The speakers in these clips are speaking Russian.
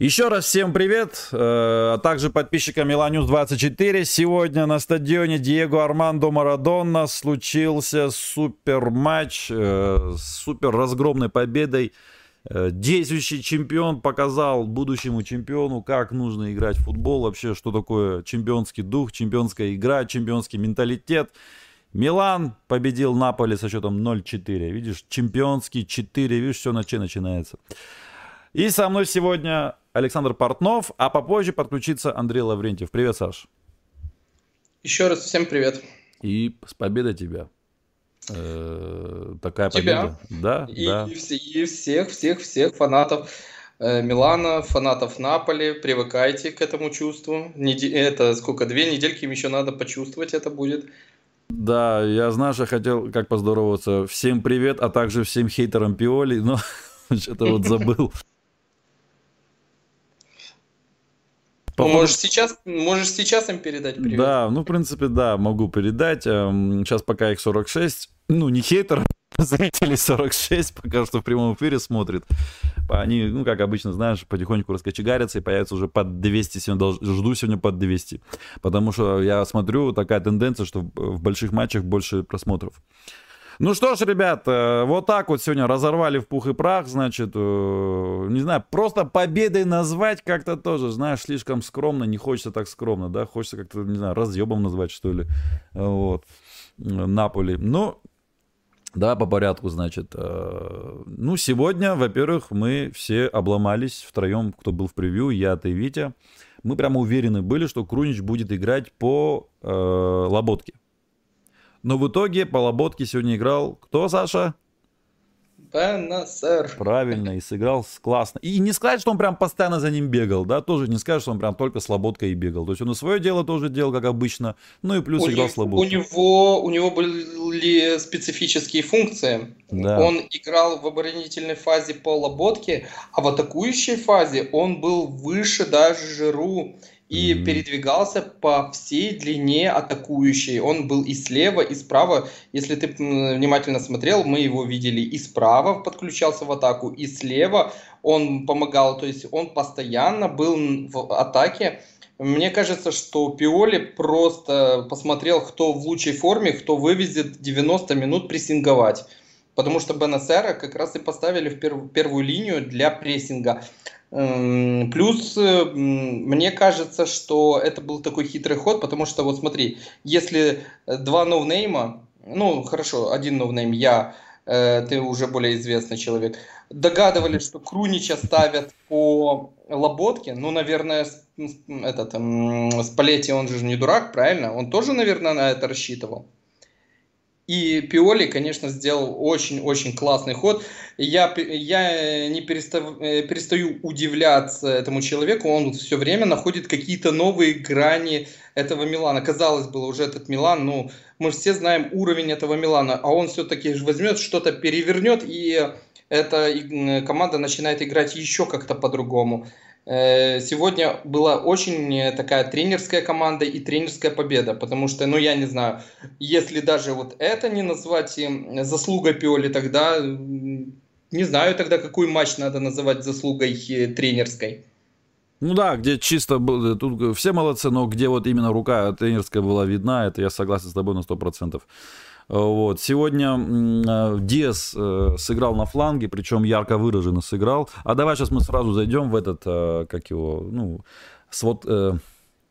Еще раз всем привет, э, а также подписчикам Миланюс 24. Сегодня на стадионе Диего Армандо Марадонна случился супер матч э, с супер разгромной победой. Э, действующий чемпион показал будущему чемпиону, как нужно играть в футбол, вообще, что такое чемпионский дух, чемпионская игра, чемпионский менталитет. Милан победил Наполи со счетом 0-4. Видишь, чемпионский 4, видишь, все на че начинается. И со мной сегодня Александр Портнов, а попозже подключится Андрей Лаврентьев. Привет, Саш. Еще раз всем привет. И с победой тебя. Э, такая тебя. победа. Да, и, да. И всех, всех, всех фанатов э, Милана, фанатов Наполи. Привыкайте к этому чувству. Неде... Это сколько? Две недельки им еще надо почувствовать это будет. Да, я, знаешь, я хотел как поздороваться. Всем привет, а также всем хейтерам Пиоли, но что-то вот забыл. По можешь сейчас, можешь сейчас им передать привет. Да, ну, в принципе, да, могу передать. Эм, сейчас пока их 46. Ну, не хейтер, зрителей 46 пока что в прямом эфире смотрит. Они, ну, как обычно, знаешь, потихоньку раскочегарятся и появятся уже под 200. Сегодня жду сегодня под 200. Потому что я смотрю, такая тенденция, что в больших матчах больше просмотров. Ну что ж, ребят, э, вот так вот сегодня разорвали в пух и прах, значит, э, не знаю, просто победой назвать как-то тоже, знаешь, слишком скромно, не хочется так скромно, да, хочется как-то, не знаю, разъебом назвать, что ли, вот, Наполи. Ну, да, по порядку, значит. Э, ну, сегодня, во-первых, мы все обломались втроем, кто был в превью, я, ты, Витя. Мы прямо уверены были, что Крунич будет играть по э, Лоботке. Но в итоге по Лоботке сегодня играл кто, Саша? Беннасер. Правильно, и сыграл классно. И не сказать, что он прям постоянно за ним бегал, да, тоже не сказать, что он прям только с Лоботкой и бегал. То есть он и свое дело тоже делал, как обычно, ну и плюс у играл него, с Лоботкой. У него, у него были специфические функции. Да. Он играл в оборонительной фазе по Лоботке, а в атакующей фазе он был выше даже Жиру и mm-hmm. передвигался по всей длине атакующей. Он был и слева, и справа. Если ты внимательно смотрел, мы его видели и справа подключался в атаку, и слева он помогал. То есть он постоянно был в атаке. Мне кажется, что Пиоли просто посмотрел, кто в лучшей форме, кто вывезет 90 минут прессинговать. Потому что Бенасера как раз и поставили в перв- первую линию для прессинга. Эм, плюс э, мне кажется, что это был такой хитрый ход, потому что вот смотри, если два ноунейма, ну хорошо, один ноунейм, я, э, ты уже более известный человек, догадывались, что Крунича ставят по Лоботке, ну, наверное, этот, Спалетти, он же не дурак, правильно? Он тоже, наверное, на это рассчитывал. И Пиоли, конечно, сделал очень-очень классный ход. Я, я не перестав, э, перестаю удивляться этому человеку. Он все время находит какие-то новые грани этого Милана. Казалось бы, уже этот Милан, ну, мы все знаем уровень этого Милана, а он все-таки возьмет, что-то перевернет, и эта команда начинает играть еще как-то по-другому. Э, сегодня была очень э, такая тренерская команда и тренерская победа, потому что, ну, я не знаю, если даже вот это не назвать заслугой Пиоли, тогда не знаю тогда, какой матч надо называть заслугой э, тренерской. Ну да, где чисто тут все молодцы, но где вот именно рука тренерская была видна, это я согласен с тобой на 100%. Вот. Сегодня э, Диас э, сыграл на фланге, причем ярко выраженно сыграл. А давай сейчас мы сразу зайдем в этот, э, как его, ну, свод...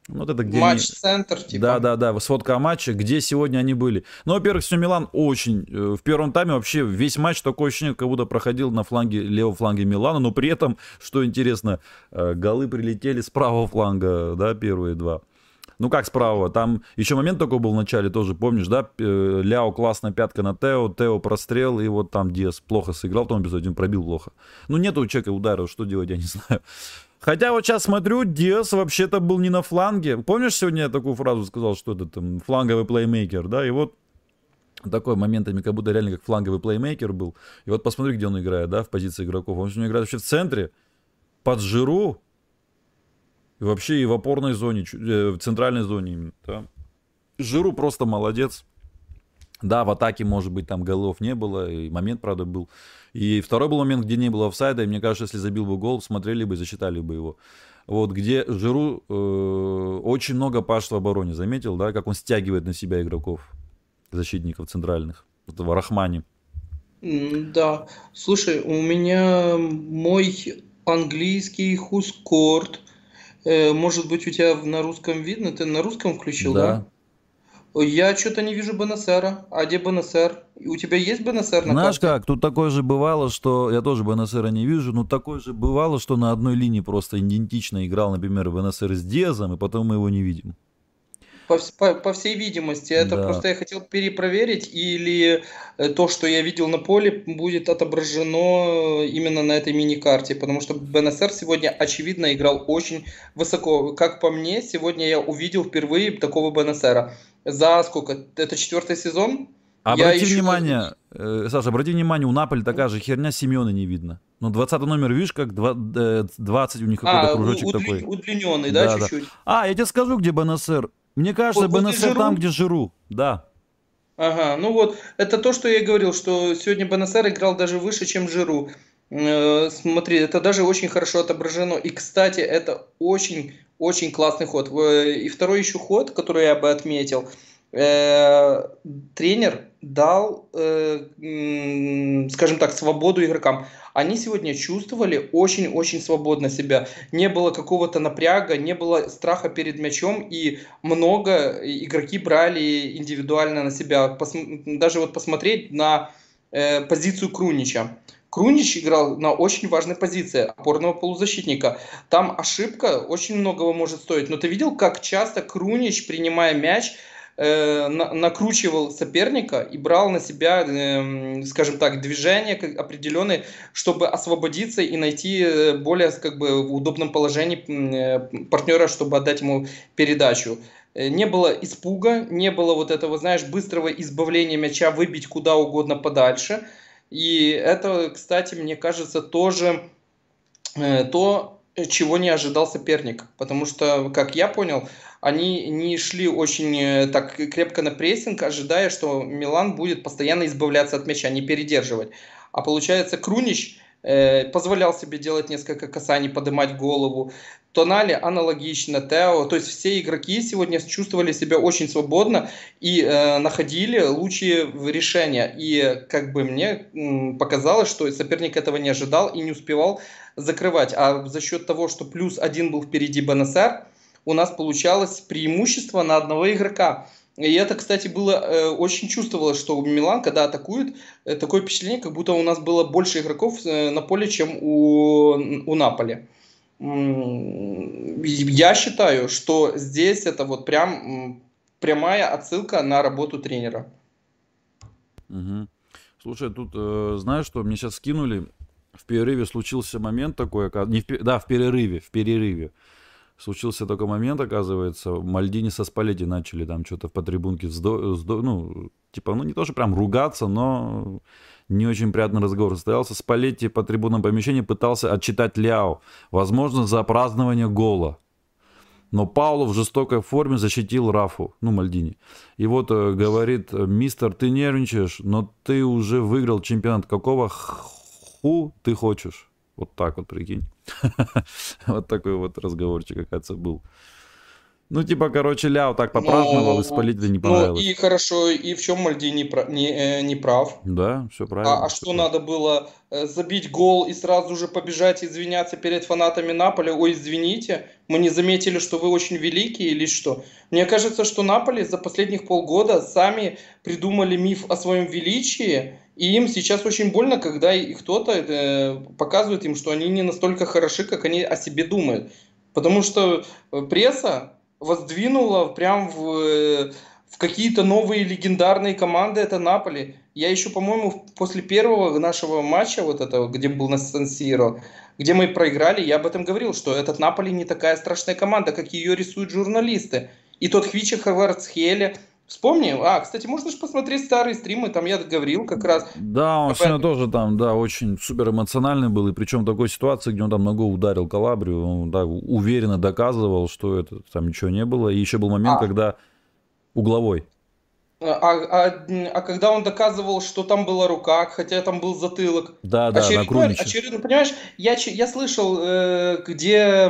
Ну, вот это где Матч-центр, типа. Да, да, да, сводка о матче, где сегодня они были. Ну, во-первых, все Милан очень... В первом тайме вообще весь матч такое ощущение, как будто проходил на фланге, левом фланге Милана, но при этом, что интересно, голы прилетели с правого фланга, да, первые два. Ну как справа? Там еще момент такой был в начале, тоже помнишь, да? Ляо классно пятка на Тео, Тео прострел, и вот там Диас плохо сыграл, там без один пробил плохо. Ну нету у человека удара, что делать, я не знаю. Хотя вот сейчас смотрю, Диас вообще-то был не на фланге. Помнишь, сегодня я такую фразу сказал, что это там фланговый плеймейкер, да? И вот такой моментами, как будто реально как фланговый плеймейкер был. И вот посмотри, где он играет, да, в позиции игроков. Он сегодня играет вообще в центре, под Жиру, вообще и в опорной зоне, э, в центральной зоне. Да. Жиру просто молодец. Да, в атаке, может быть, там голов не было, и момент, правда, был. И второй был момент, где не было офсайда, и мне кажется, если забил бы гол, смотрели бы и засчитали бы его. Вот, где Жиру э, очень много паш в обороне, заметил, да, как он стягивает на себя игроков, защитников центральных, этого Рахмани. Да, слушай, у меня мой английский хускорт, может быть, у тебя на русском видно, ты на русском включил, да? да? Я что-то не вижу БНСР. А где БНСР? У тебя есть БНСР на Знаешь карте? как, тут такое же бывало, что... Я тоже БНСР не вижу, но такое же бывало, что на одной линии просто идентично играл, например, БНСР с Диазом, и потом мы его не видим. По, по, по всей видимости, это да. просто я хотел перепроверить, или э, то, что я видел на поле, будет отображено именно на этой мини-карте, потому что БНСР сегодня, очевидно, играл очень высоко. Как по мне, сегодня я увидел впервые такого БНСРа за сколько? Это четвертый сезон? Обрати еще... внимание, э, Саша, обрати внимание, у Наполи такая же херня, Семена не видно. Ну, 20 номер, видишь, как 20 э, у них какой-то а, кружочек удли... такой. удлиненный, да, да чуть-чуть? Да. А, я тебе скажу, где БНСР. Мне кажется, вот, БНСР там, где Жиру, да. Ага, ну вот, это то, что я и говорил, что сегодня БНСР играл даже выше, чем Жиру. Э, смотри, это даже очень хорошо отображено. И, кстати, это очень очень классный ход. И второй еще ход, который я бы отметил. Э, тренер дал, э, скажем так, свободу игрокам. Они сегодня чувствовали очень-очень свободно себя. Не было какого-то напряга, не было страха перед мячом, и много игроки брали индивидуально на себя. Пос, даже вот посмотреть на э, позицию Крунича. Крунич играл на очень важной позиции опорного полузащитника. Там ошибка очень многого может стоить. Но ты видел, как часто Крунич, принимая мяч, э, на, накручивал соперника и брал на себя, э, скажем так, движение определенное, чтобы освободиться и найти э, более как бы, в удобном положении э, партнера, чтобы отдать ему передачу. Не было испуга, не было вот этого, знаешь, быстрого избавления мяча, выбить куда угодно подальше – и это, кстати, мне кажется, тоже то, чего не ожидал соперник. Потому что, как я понял, они не шли очень э, так крепко на прессинг, ожидая, что Милан будет постоянно избавляться от мяча, не передерживать. А получается, Крунич э, позволял себе делать несколько касаний, поднимать голову. Тонали аналогично, Тео, то есть все игроки сегодня чувствовали себя очень свободно и э, находили лучшие решения. И как бы мне показалось, что соперник этого не ожидал и не успевал закрывать. А за счет того, что плюс один был впереди БНСР, у нас получалось преимущество на одного игрока. И это, кстати, было э, очень чувствовалось, что Милан, когда атакует, э, такое впечатление, как будто у нас было больше игроков э, на поле, чем у, у Наполи я считаю, что здесь это вот прям прямая отсылка на работу тренера. Угу. Слушай, тут э, знаешь, что мне сейчас скинули? В перерыве случился момент такой, не в, да, в перерыве, в перерыве. Случился такой момент, оказывается, Мальдини со Спалетти начали там что-то по трибунке, вздо, вздо, ну, типа, ну не то, что прям ругаться, но не очень приятный разговор состоялся. Спалетти по трибунам помещения пытался отчитать Ляо, возможно, за празднование гола. Но Пауло в жестокой форме защитил Рафу, ну, Мальдини. И вот э, говорит, мистер, ты нервничаешь, но ты уже выиграл чемпионат. Какого ху ты хочешь? Вот так вот, прикинь. Вот такой вот разговорчик, оказывается, был. Ну, типа, короче, Ляо так попраздновал, ну, исполнителю не понравилось. Ну, и хорошо, и в чем Мальди не, прав, не, э, не прав? Да, все правильно. А, а что надо было? Э, забить гол и сразу же побежать извиняться перед фанатами Наполи? Ой, извините, мы не заметили, что вы очень великий или что? Мне кажется, что Наполи за последних полгода сами придумали миф о своем величии, и им сейчас очень больно, когда кто-то э, показывает им, что они не настолько хороши, как они о себе думают. Потому что э, пресса воздвинула прям в, в какие-то новые легендарные команды, это Наполи. Я еще, по-моему, после первого нашего матча, вот этого, где был на Сан-Сиро, где мы проиграли, я об этом говорил, что этот Наполи не такая страшная команда, как ее рисуют журналисты. И тот Хвича Хаварцхеле, Вспомни, а, кстати, можно же посмотреть старые стримы, там я говорил как раз. Да, он сегодня тоже там, да, очень супер эмоциональный был, и причем в такой ситуации, где он там ногой ударил Калабрию, он да, уверенно доказывал, что это там ничего не было. И еще был момент, а. когда угловой. А, а, а когда он доказывал, что там была рука, хотя там был затылок. Да, да, очередной, на очередной, понимаешь, я, я слышал, э, где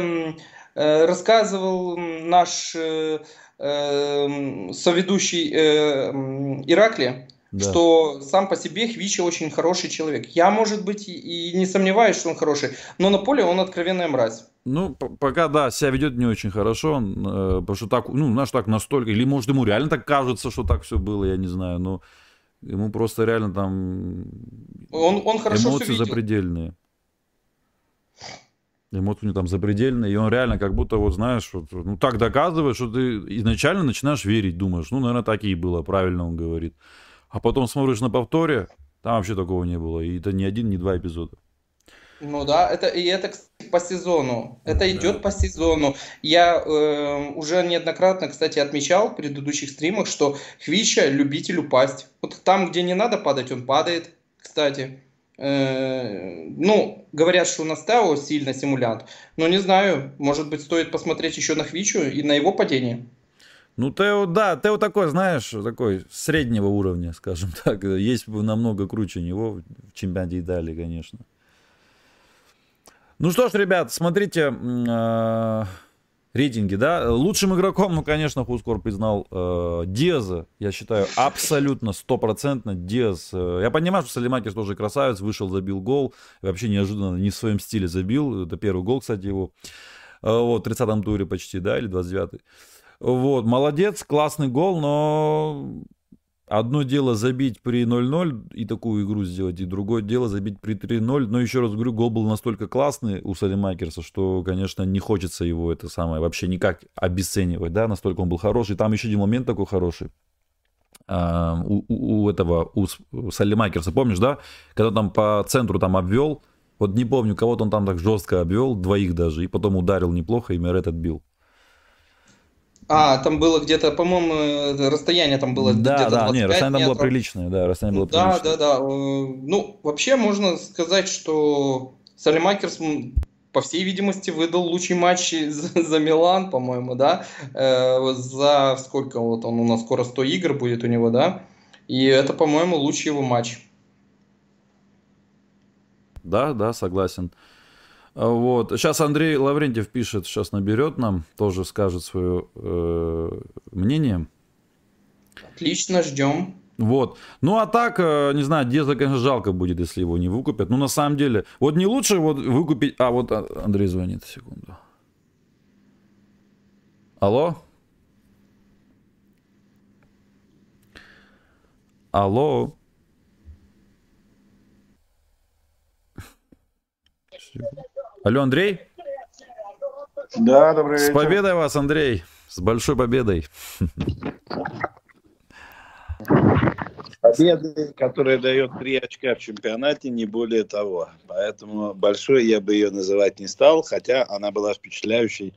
э, рассказывал наш э, э, соведущий э, Иракли, да. что сам по себе Хвичи очень хороший человек. Я, может быть, и не сомневаюсь, что он хороший, но на поле он откровенная мразь. Ну, пока, да, себя ведет не очень хорошо, он, э, потому что так, ну, знаешь, так настолько, или может ему реально так кажется, что так все было, я не знаю, но ему просто реально там он, он хорошо эмоции запредельные. Эмоции у него там запредельные, и он реально как будто, вот знаешь, вот, ну так доказывает, что ты изначально начинаешь верить, думаешь, ну, наверное, так и было, правильно он говорит. А потом смотришь на повторе, там вообще такого не было, и это ни один, ни два эпизода. Ну да, это и это кстати, по сезону. Это да. идет по сезону. Я э, уже неоднократно, кстати, отмечал в предыдущих стримах, что Хвича любитель упасть. Вот там, где не надо падать, он падает, кстати. Э, ну, говорят, что у нас Тео сильно симулянт. Но не знаю, может быть, стоит посмотреть еще на Хвичу и на его падение. Ну, Тео, да, Тео такой, знаешь, такой среднего уровня, скажем так. Есть намного круче него в чемпионате Италии, конечно. Ну что ж, ребят, смотрите, рейтинги, да. Лучшим игроком, ну, конечно, Хускор признал э, Диаза. Я считаю, абсолютно стопроцентно Диаз. Э, я понимаю, что Салимакис тоже красавец, вышел, забил гол. Вообще неожиданно, не в своем стиле забил. Это первый гол, кстати, его. Э, вот, в 30-м туре почти, да, или 29-й. Вот, молодец, классный гол, но Одно дело забить при 0-0 и такую игру сделать, и другое дело забить при 3-0. Но еще раз говорю, гол был настолько классный у Салимакерса, что, конечно, не хочется его это самое вообще никак обесценивать, да, настолько он был хороший. Там еще один момент такой хороший. А, у, у, этого, у Салимакерса, помнишь, да, когда там по центру там обвел, вот не помню, кого-то он там так жестко обвел, двоих даже, и потом ударил неплохо, и Мерет отбил. А, там было где-то, по-моему, расстояние там было да, где-то Да, нет, расстояние там было приличное, да, расстояние было да, приличное. Да, да, да. Ну, вообще можно сказать, что Салимакерс, по всей видимости, выдал лучший матч за, за Милан, по-моему, да, э, за сколько вот он у нас скоро 100 игр будет у него, да, и это, по-моему, лучший его матч. Да, да, согласен. Вот. Сейчас Андрей Лаврентьев пишет, сейчас наберет нам, тоже скажет свое э, мнение. Отлично, ждем. Вот. Ну а так, э, не знаю, Деза, конечно, жалко будет, если его не выкупят. Ну на самом деле, вот не лучше вот выкупить... А, вот а, Андрей звонит, секунду. Алло? Алло? Алло, Андрей? Да, добрый вечер. С победой вас, Андрей. С большой победой. Победы, которая дает три очка в чемпионате, не более того. Поэтому большой я бы ее называть не стал, хотя она была впечатляющей.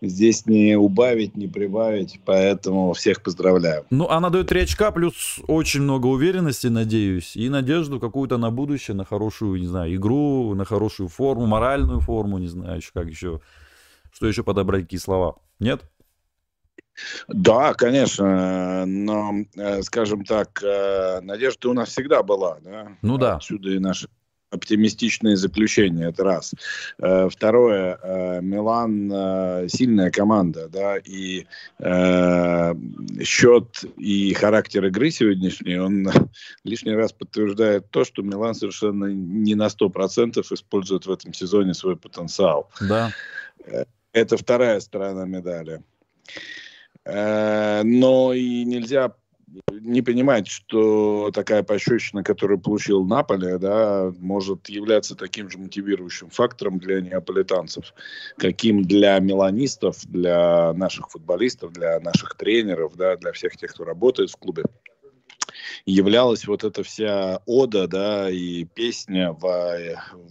Здесь не убавить, не прибавить, поэтому всех поздравляю. Ну, она дает 3 очка, плюс очень много уверенности, надеюсь, и надежду какую-то на будущее, на хорошую, не знаю, игру, на хорошую форму, моральную форму, не знаю, еще как еще, что еще подобрать, какие слова. Нет? Да, конечно, но, э, скажем так, э, надежда у нас всегда была, да? Ну да. Отсюда и наши оптимистичные заключения, это раз. Э, второе, Милан сильная команда, да, и счет и характер игры сегодняшний, он лишний раз подтверждает то, что Милан совершенно не на 100% использует в этом сезоне свой потенциал. Да. Это вторая сторона медали. Э, но и нельзя не понимать, что такая пощечина, которую получил Наполе, да, может являться таким же мотивирующим фактором для неаполитанцев, каким для меланистов, для наших футболистов, для наших тренеров, да, для всех тех, кто работает в клубе являлась вот эта вся ода, да, и песня во,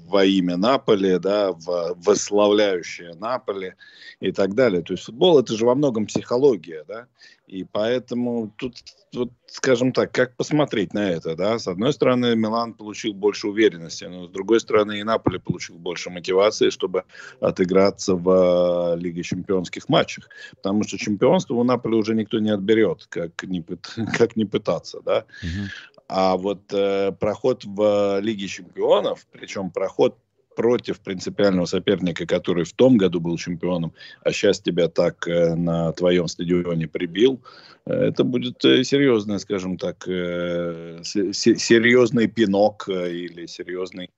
во имя Наполи, да, во, восславляющая Наполи и так далее. То есть футбол это же во многом психология, да, И поэтому тут, вот, скажем так, как посмотреть на это, да? С одной стороны, Милан получил больше уверенности, но с другой стороны, и Наполе получил больше мотивации, чтобы отыграться в uh, Лиге чемпионских матчах. Потому что чемпионство у Наполе уже никто не отберет, как не, как не пытаться, да? Угу. А вот э, проход в Лиге чемпионов, причем проход против принципиального соперника, который в том году был чемпионом, а сейчас тебя так э, на твоем стадионе прибил, э, это будет э, серьезный, скажем так, серьезный пинок или серьезный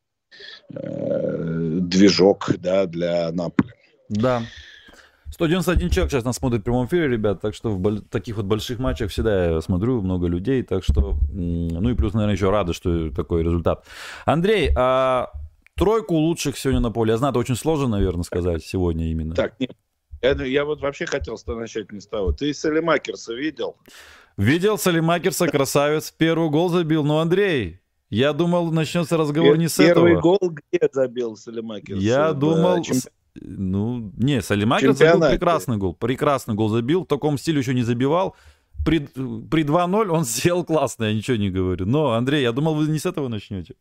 движок да, для Наполи. Да. 191 человек сейчас нас смотрит в прямом эфире, ребят, так что в таких вот больших матчах всегда я смотрю, много людей, так что, ну и плюс, наверное, еще рады, что такой результат. Андрей, а тройку лучших сегодня на поле. Я знаю, это очень сложно, наверное, сказать сегодня именно. Так, нет. Я, я вот вообще хотел начать не с того. Ты Салимакерса видел? Видел Салимакерса, красавец. Первый гол забил. Ну, Андрей, я думал, начнется разговор Пер- не с первый этого. Первый гол где забил Салимакерс? Я думал... Чем... Ну, не, Салимакерс забил прекрасный гол. Прекрасный гол забил. В таком стиле еще не забивал. При, при 2-0 он сделал классно, я ничего не говорю. Но, Андрей, я думал, вы не с этого начнете.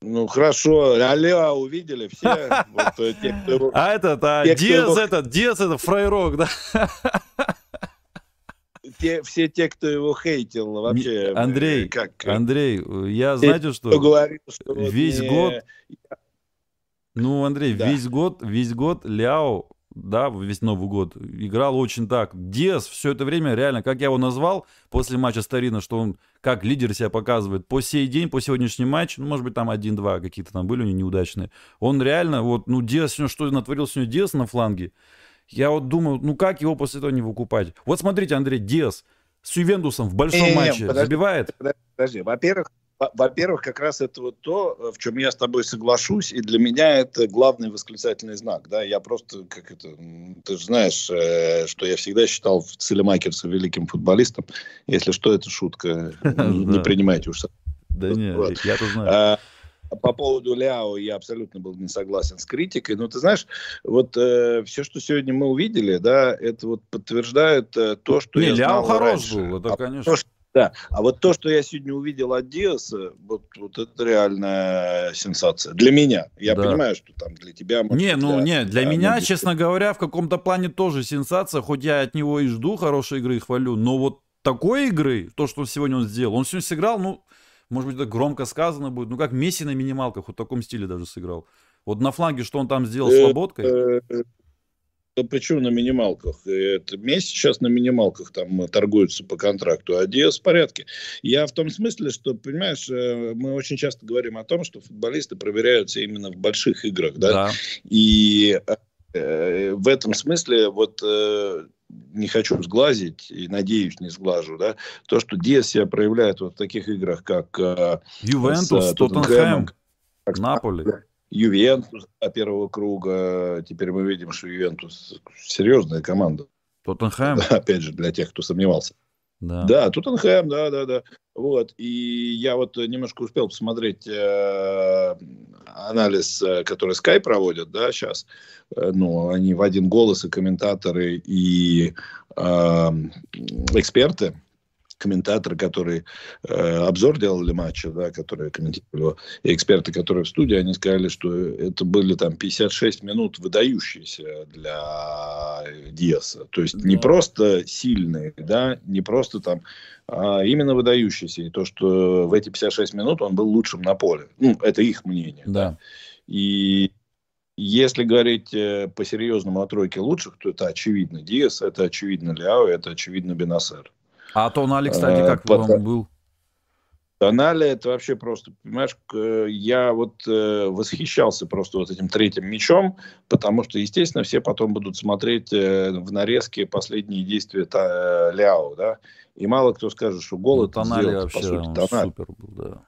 Ну хорошо, Аля увидели все. Вот, э, те, кто... А этот, а те, Диас кто... этот, Диас это фрейрок, да? Те, все те, кто его хейтил, вообще. Андрей, э, как, Андрей, я знаете что? Говорил, что весь не... год. Ну, Андрей, да. весь год, весь год Ляо да, весь Новый год, играл очень так. Диас все это время, реально, как я его назвал после матча Старина, что он как лидер себя показывает по сей день, по сегодняшний матч, ну, может быть, там один-два какие-то там были у него неудачные. Он реально, вот, ну, Диас сегодня, что натворил сегодня Диас на фланге, я вот думаю, ну, как его после этого не выкупать? Вот смотрите, Андрей, Диас с Ювентусом в большом не, матче подожди, забивает. Подожди, подожди. Во-первых, во-первых, как раз это вот то, в чем я с тобой соглашусь, и для меня это главный восклицательный знак. Да? Я просто, как это, ты же знаешь, э, что я всегда считал Целемакерса великим футболистом. Если что, это шутка. Не принимайте уж. Да нет, я-то знаю. А, по поводу Ляо я абсолютно был не согласен с критикой. Но ты знаешь, вот э, все, что сегодня мы увидели, да, это вот подтверждает э, то, что не, я Ляо знал хорош раньше. был, это, а конечно. То, да, а вот то, что я сегодня увидел от Диаса, вот, вот это реальная сенсация. Для меня. Я да. понимаю, что там для тебя... Может, не, ну для, не, для да, меня, честно говоря, в каком-то плане тоже сенсация, хоть я от него и жду хорошей игры и хвалю, но вот такой игры, то, что сегодня он сделал, он сегодня сыграл, ну, может быть, это громко сказано будет, ну, как Месси на минималках, вот в таком стиле даже сыграл. Вот на фланге, что он там сделал с Лоботкой? Э, да почему на минималках? Это Месси сейчас на минималках там торгуются по контракту, а Диас в порядке. Я в том смысле, что, понимаешь, э, мы очень часто говорим о том, что футболисты проверяются именно в больших играх, да? да. И э, в этом смысле вот э, не хочу сглазить и надеюсь не сглажу, да, то, что Диас себя проявляет вот в таких играх, как э, Ювентус, Тоттенхэм, Наполи. Ювентус первого круга. Теперь мы видим, что Ювентус серьезная команда. Тоттенхэм. Да, опять же, для тех, кто сомневался. Да. да, Тоттенхэм, да, да, да. Вот. И я вот немножко успел посмотреть э, анализ, э, который Sky проводит, да, сейчас. Э, ну, они в один голос и комментаторы, и э, эксперты комментаторы, которые э, обзор делали матча, да, которые комментировали и эксперты, которые в студии, они сказали, что это были там 56 минут выдающиеся для Диаса. То есть не просто сильные, да, не просто там, а именно выдающиеся. И то, что в эти 56 минут он был лучшим на поле. Ну, это их мнение. Да. И если говорить э, по серьезному о тройке лучших, то это очевидно Диас, это очевидно Ляо, это очевидно Бенасер. А Тонали, кстати, как а, вам был? Тонали это вообще просто, понимаешь, я вот э, восхищался просто вот этим третьим мячом, потому что, естественно, все потом будут смотреть э, в нарезке последние действия та, э, Ляо, да, и мало кто скажет, что гол ну, это Тонали сделал, вообще, по сути, Тонали. супер был, да.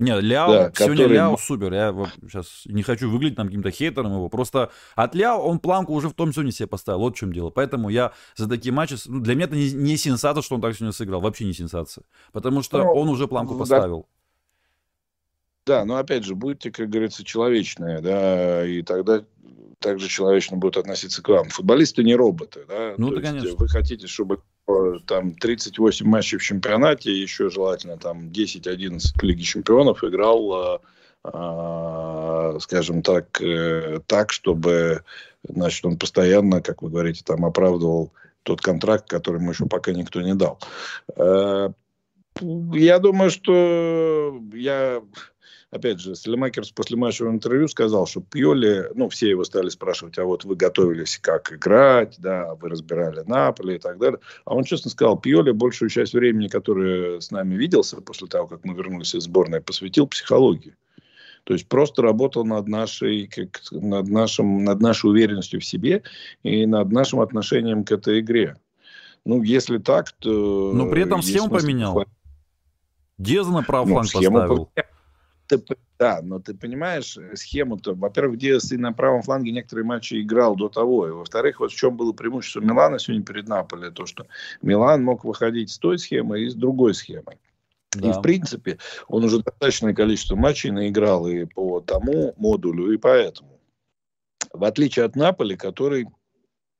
Не, Ляо, да, сегодня который... Ляо супер. Я сейчас не хочу выглядеть там каким-то хейтером его. Просто от Ляо он планку уже в том сезоне себе поставил. Вот в чем дело. Поэтому я за такие матчи... Ну, для меня это не, не сенсация, что он так сегодня сыграл. Вообще не сенсация. Потому что ну, он уже планку поставил. Да, но опять же, будьте, как говорится, человечные, да, и тогда также человечно будут относиться к вам. Футболисты не роботы, да? Ну, То конечно. Вы хотите, чтобы там 38 матчей в чемпионате, еще желательно там 10-11 Лиги Чемпионов играл, э, скажем так, э, так, чтобы значит, он постоянно, как вы говорите, там оправдывал тот контракт, который ему еще пока никто не дал. Э, я думаю, что я опять же, Селемакерс после матчевого интервью сказал, что Пьоли, ну, все его стали спрашивать, а вот вы готовились как играть, да, вы разбирали Наполе и так далее. А он честно сказал, Пьоли большую часть времени, которое с нами виделся после того, как мы вернулись из сборной, посвятил психологии. То есть просто работал над нашей, как, над, нашим, над нашей уверенностью в себе и над нашим отношением к этой игре. Ну, если так, то... Но при этом схему поменял. Деза на правый ну, фланг поставил. Поменял ты, да, но ты понимаешь э, схему-то. Во-первых, Диас и на правом фланге некоторые матчи играл до того. И во-вторых, вот в чем было преимущество Милана сегодня перед Наполе, то, что Милан мог выходить с той схемой и с другой схемой. Да. И, в принципе, он уже достаточное количество матчей наиграл и по тому модулю, и поэтому. В отличие от Наполи, который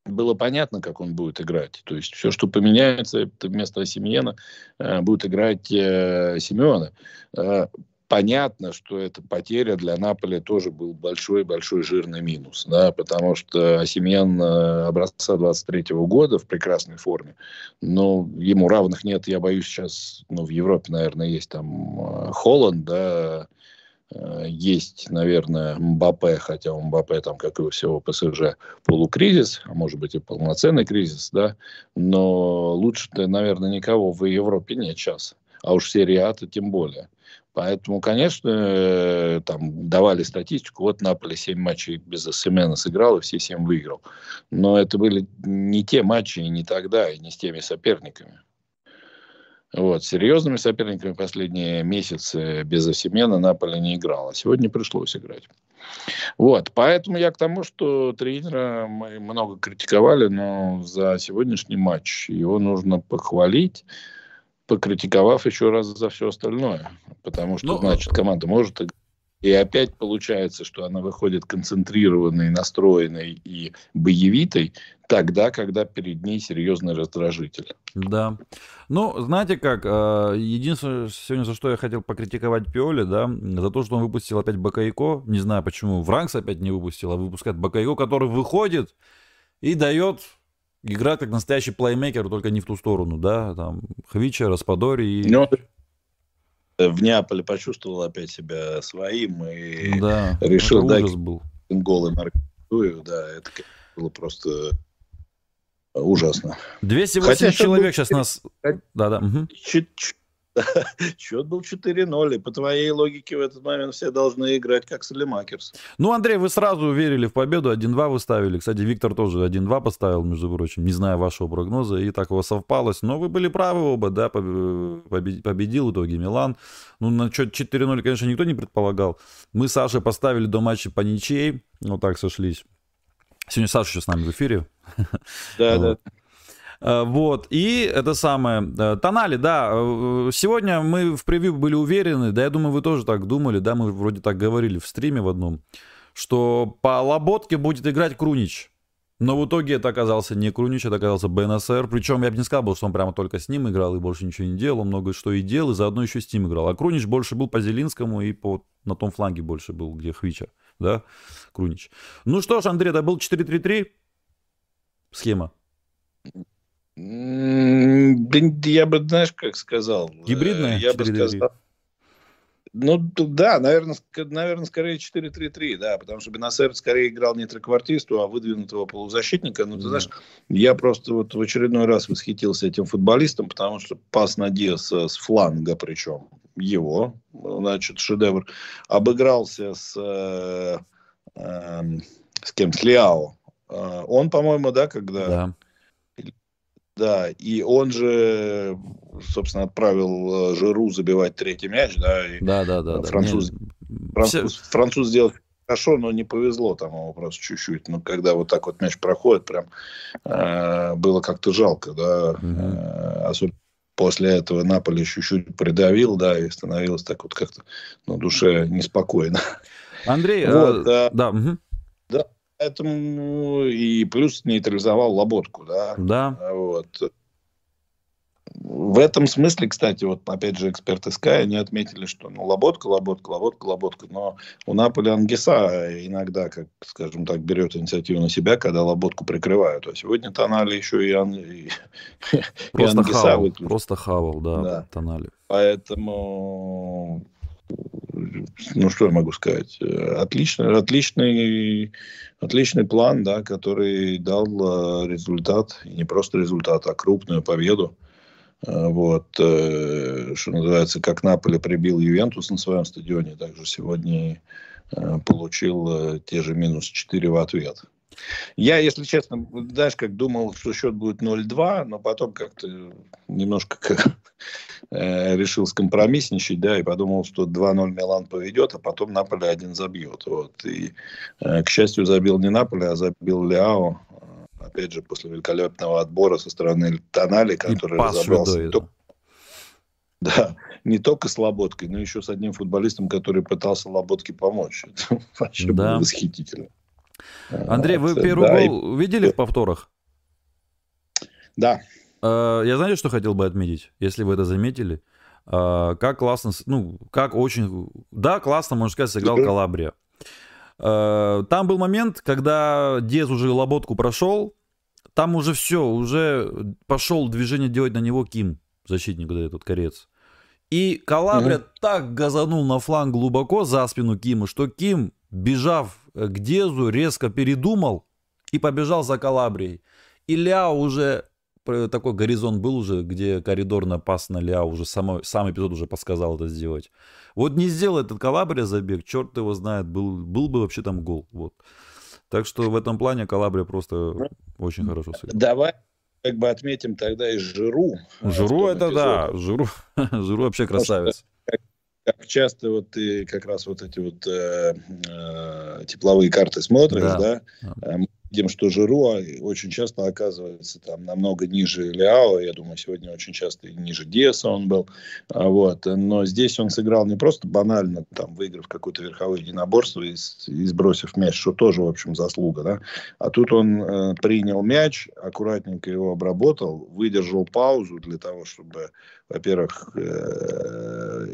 было понятно, как он будет играть. То есть все, что поменяется, это вместо Семьена э, будет играть э, Симеона. Э, понятно, что эта потеря для Наполи тоже был большой-большой жирный минус, да, потому что Осимен э, образца 23 года в прекрасной форме, но ему равных нет, я боюсь, сейчас, ну, в Европе, наверное, есть там э, Холланд, да, э, есть, наверное, Мбаппе, хотя у Мбаппе там, как и у всего ПСЖ, полукризис, а может быть и полноценный кризис, да, но лучше-то, наверное, никого в Европе нет сейчас, а уж серия А-то тем более. Поэтому, конечно, э, там давали статистику. Вот Наполе 7 матчей без Семена сыграл и все 7 выиграл. Но это были не те матчи и не тогда, и не с теми соперниками. Вот, серьезными соперниками последние месяцы без Осимена Наполе не играл, а сегодня пришлось играть. Вот, поэтому я к тому, что тренера мы много критиковали, но за сегодняшний матч его нужно похвалить покритиковав еще раз за все остальное. Потому что, ну, значит, команда может и опять получается, что она выходит концентрированной, настроенной и боевитой тогда, когда перед ней серьезный раздражитель. Да. Ну, знаете как, э, единственное, сегодня за что я хотел покритиковать Пиоли, да, за то, что он выпустил опять Бакайко, не знаю почему, Вранкс опять не выпустил, а выпускает Бакайко, который выходит и дает играть как настоящий плеймейкер, только не в ту сторону, да, там, Хвича, Распадори и... Ну, в Неаполе почувствовал опять себя своим и да, решил дать был. голы Маркетую, да, это было просто ужасно. 208 Хотя человек сейчас нас... Да-да. Угу. Счет был 4-0, и по твоей логике в этот момент все должны играть как Салимакерс. Ну, Андрей, вы сразу верили в победу, 1-2 вы ставили. Кстати, Виктор тоже 1-2 поставил, между прочим, не зная вашего прогноза, и так у вас совпалось. Но вы были правы оба, да, победил в итоге Милан. Ну, на счет 4-0, конечно, никто не предполагал. Мы с Сашей поставили до матча по ничьей, вот так сошлись. Сегодня Саша еще с нами в эфире. Да, да. Э, вот, и это самое, э, Тонали, да, э, сегодня мы в превью были уверены, да, я думаю, вы тоже так думали, да, мы вроде так говорили в стриме в одном, что по Лоботке будет играть Крунич. Но в итоге это оказался не Крунич, это оказался БНСР. Причем я бы не сказал, что он прямо только с ним играл и больше ничего не делал. Много что и делал, и заодно еще с ним играл. А Крунич больше был по Зелинскому и по, на том фланге больше был, где Хвича, да, Крунич. Ну что ж, Андрей, это был 4-3-3 схема. Я бы, знаешь, как сказал. Э, Гибридная? Я бы сказал. Ну, да, наверное, наверное скорее 4-3-3, да, потому что Бенасер скорее играл не треквартисту, а выдвинутого полузащитника. Ну, ты знаешь, я просто вот в очередной раз восхитился этим футболистом, потому что пас на Диаса с фланга причем, его, значит, шедевр, обыгрался с, э, э, с кем, с Лиао. Э, он, по-моему, да, когда... Да да, и он же, собственно, отправил э, Жиру забивать третий мяч, да. И да, да, да. Француз, да. француз, Все... француз сделал хорошо, но не повезло там ему просто чуть-чуть. Но когда вот так вот мяч проходит, прям э, было как-то жалко, да. Угу. Э, особенно после этого Наполе чуть-чуть придавил, да, и становилось так вот как-то на душе неспокойно. Андрей, вот, а, да. Угу. Поэтому и плюс нейтрализовал Лоботку, да. Да. Вот. В этом смысле, кстати, вот опять же эксперты Sky, они отметили, что ну, лоботка, лоботка, лоботка, лоботка, но у Наполи Ангиса иногда, как, скажем так, берет инициативу на себя, когда лоботку прикрывают. А сегодня Тонали еще и, ан... просто и Ангиса хавал, Просто хавал, да, да. Тонали. Поэтому ну что я могу сказать, отличный, отличный, отличный план, да, который дал э, результат, и не просто результат, а крупную победу. Э, вот, э, что называется, как Наполе прибил Ювентус на своем стадионе, также сегодня э, получил те же минус 4 в ответ. Я, если честно, знаешь, как думал, что счет будет 0-2, но потом как-то немножко как, э, решил скомпромиссничать, да, и подумал, что 2-0 Милан поведет, а потом Наполе один забьет. Вот. И, э, к счастью, забил не Наполе, а забил Ляо опять же, после великолепного отбора со стороны Тонали, который разобрался только, да, не только с Лоботкой, но еще с одним футболистом, который пытался Лоботке помочь. Это вообще да. было восхитительно. Андрей, вы первый да, гол и... видели в повторах? Да. А, я знаете, что хотел бы отметить, если вы это заметили? А, как классно, ну, как очень... Да, классно, можно сказать, сыграл Калабрия. Там был момент, когда Дез уже лоботку прошел, там уже все, уже пошел движение делать на него Ким, защитник вот этот корец. И Калабрия угу. так газанул на фланг глубоко за спину Кима, что Ким, бежав к Дезу, резко передумал и побежал за Калабрией. И Ляо уже такой горизонт был уже, где коридорный пас на Ляо уже само, сам эпизод уже подсказал это сделать. Вот не сделал этот Калабрия забег, черт его знает, был, был бы вообще там гол. Вот. Так что в этом плане Калабрия просто ну, очень хорошо сыграл. Давай как бы отметим тогда и Жиру. Жиру это эпизод. да, Жиру, Жиру вообще красавец. Как, часто вот ты как раз вот эти вот э, э, тепловые карты смотришь, да, да? да видим, что Жируа очень часто оказывается там намного ниже Ляо. Я думаю, сегодня очень часто и ниже Диаса он был. А вот. Но здесь он сыграл не просто банально, там, выиграв какое-то верховое единоборство и, и сбросив мяч, что тоже, в общем, заслуга. Да? А тут он э, принял мяч, аккуратненько его обработал, выдержал паузу для того, чтобы во-первых, э,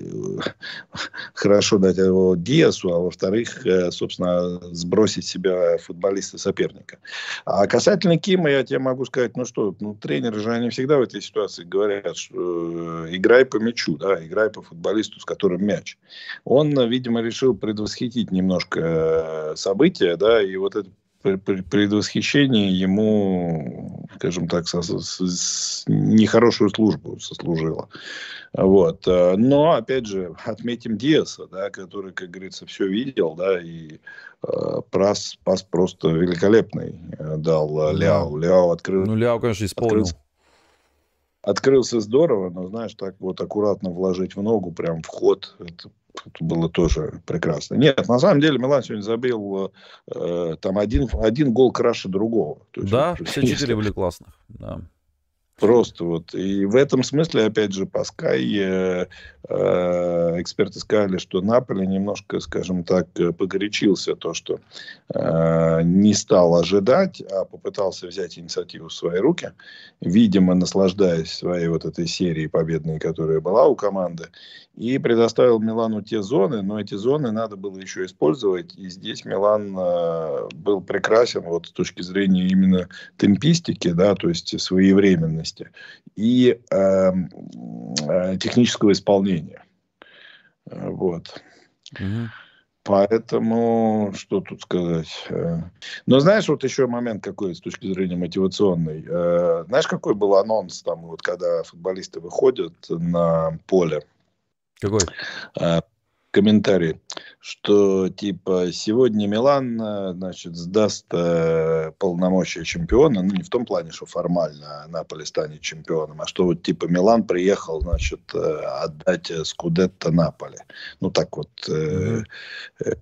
хорошо дать его Диасу, а во-вторых, э, собственно, сбросить себя футболиста соперника. А касательно Кима, я тебе могу сказать, ну что, ну, тренеры же, они всегда в этой ситуации говорят, что э, играй по мячу, да, играй по футболисту, с которым мяч. Он, видимо, решил предвосхитить немножко события, да, и вот это предвосхищение ему, скажем так, со, с, нехорошую службу сослужило. Вот. Но, опять же, отметим Диаса, да, который, как говорится, все видел, да, и э, пас, пас просто великолепный э, дал э, Ляо. Ляо открыл... Ну, Ляо, конечно, исполнил. Открылся, открылся здорово, но, знаешь, так вот аккуратно вложить в ногу, прям в ход, это это было тоже прекрасно. Нет, на самом деле Милан сегодня забил э, там один, один гол краше другого. То есть, да, все четыре были классных. Да. Просто вот. И в этом смысле, опять же, Sky э, э, эксперты сказали, что Наполе немножко, скажем так, погорячился то, что э, не стал ожидать, а попытался взять инициативу в свои руки, видимо, наслаждаясь своей вот этой серией победной, которая была у команды, и предоставил Милану те зоны, но эти зоны надо было еще использовать, и здесь Милан э, был прекрасен вот с точки зрения именно темпистики, да, то есть своевременности и э, э, технического исполнения. Э, вот. Угу. Поэтому, что тут сказать? Э, но знаешь, вот еще момент какой с точки зрения мотивационной. Знаешь, какой был анонс там, вот когда футболисты выходят на поле? Какой? Комментарий, что типа сегодня Милан, э, значит, сдаст э, полномочия чемпиона, ну не в том плане, что формально Наполе станет чемпионом, а что вот типа Милан приехал, значит, э, отдать Скудетто Наполе. Ну так вот. Э, mm-hmm Э,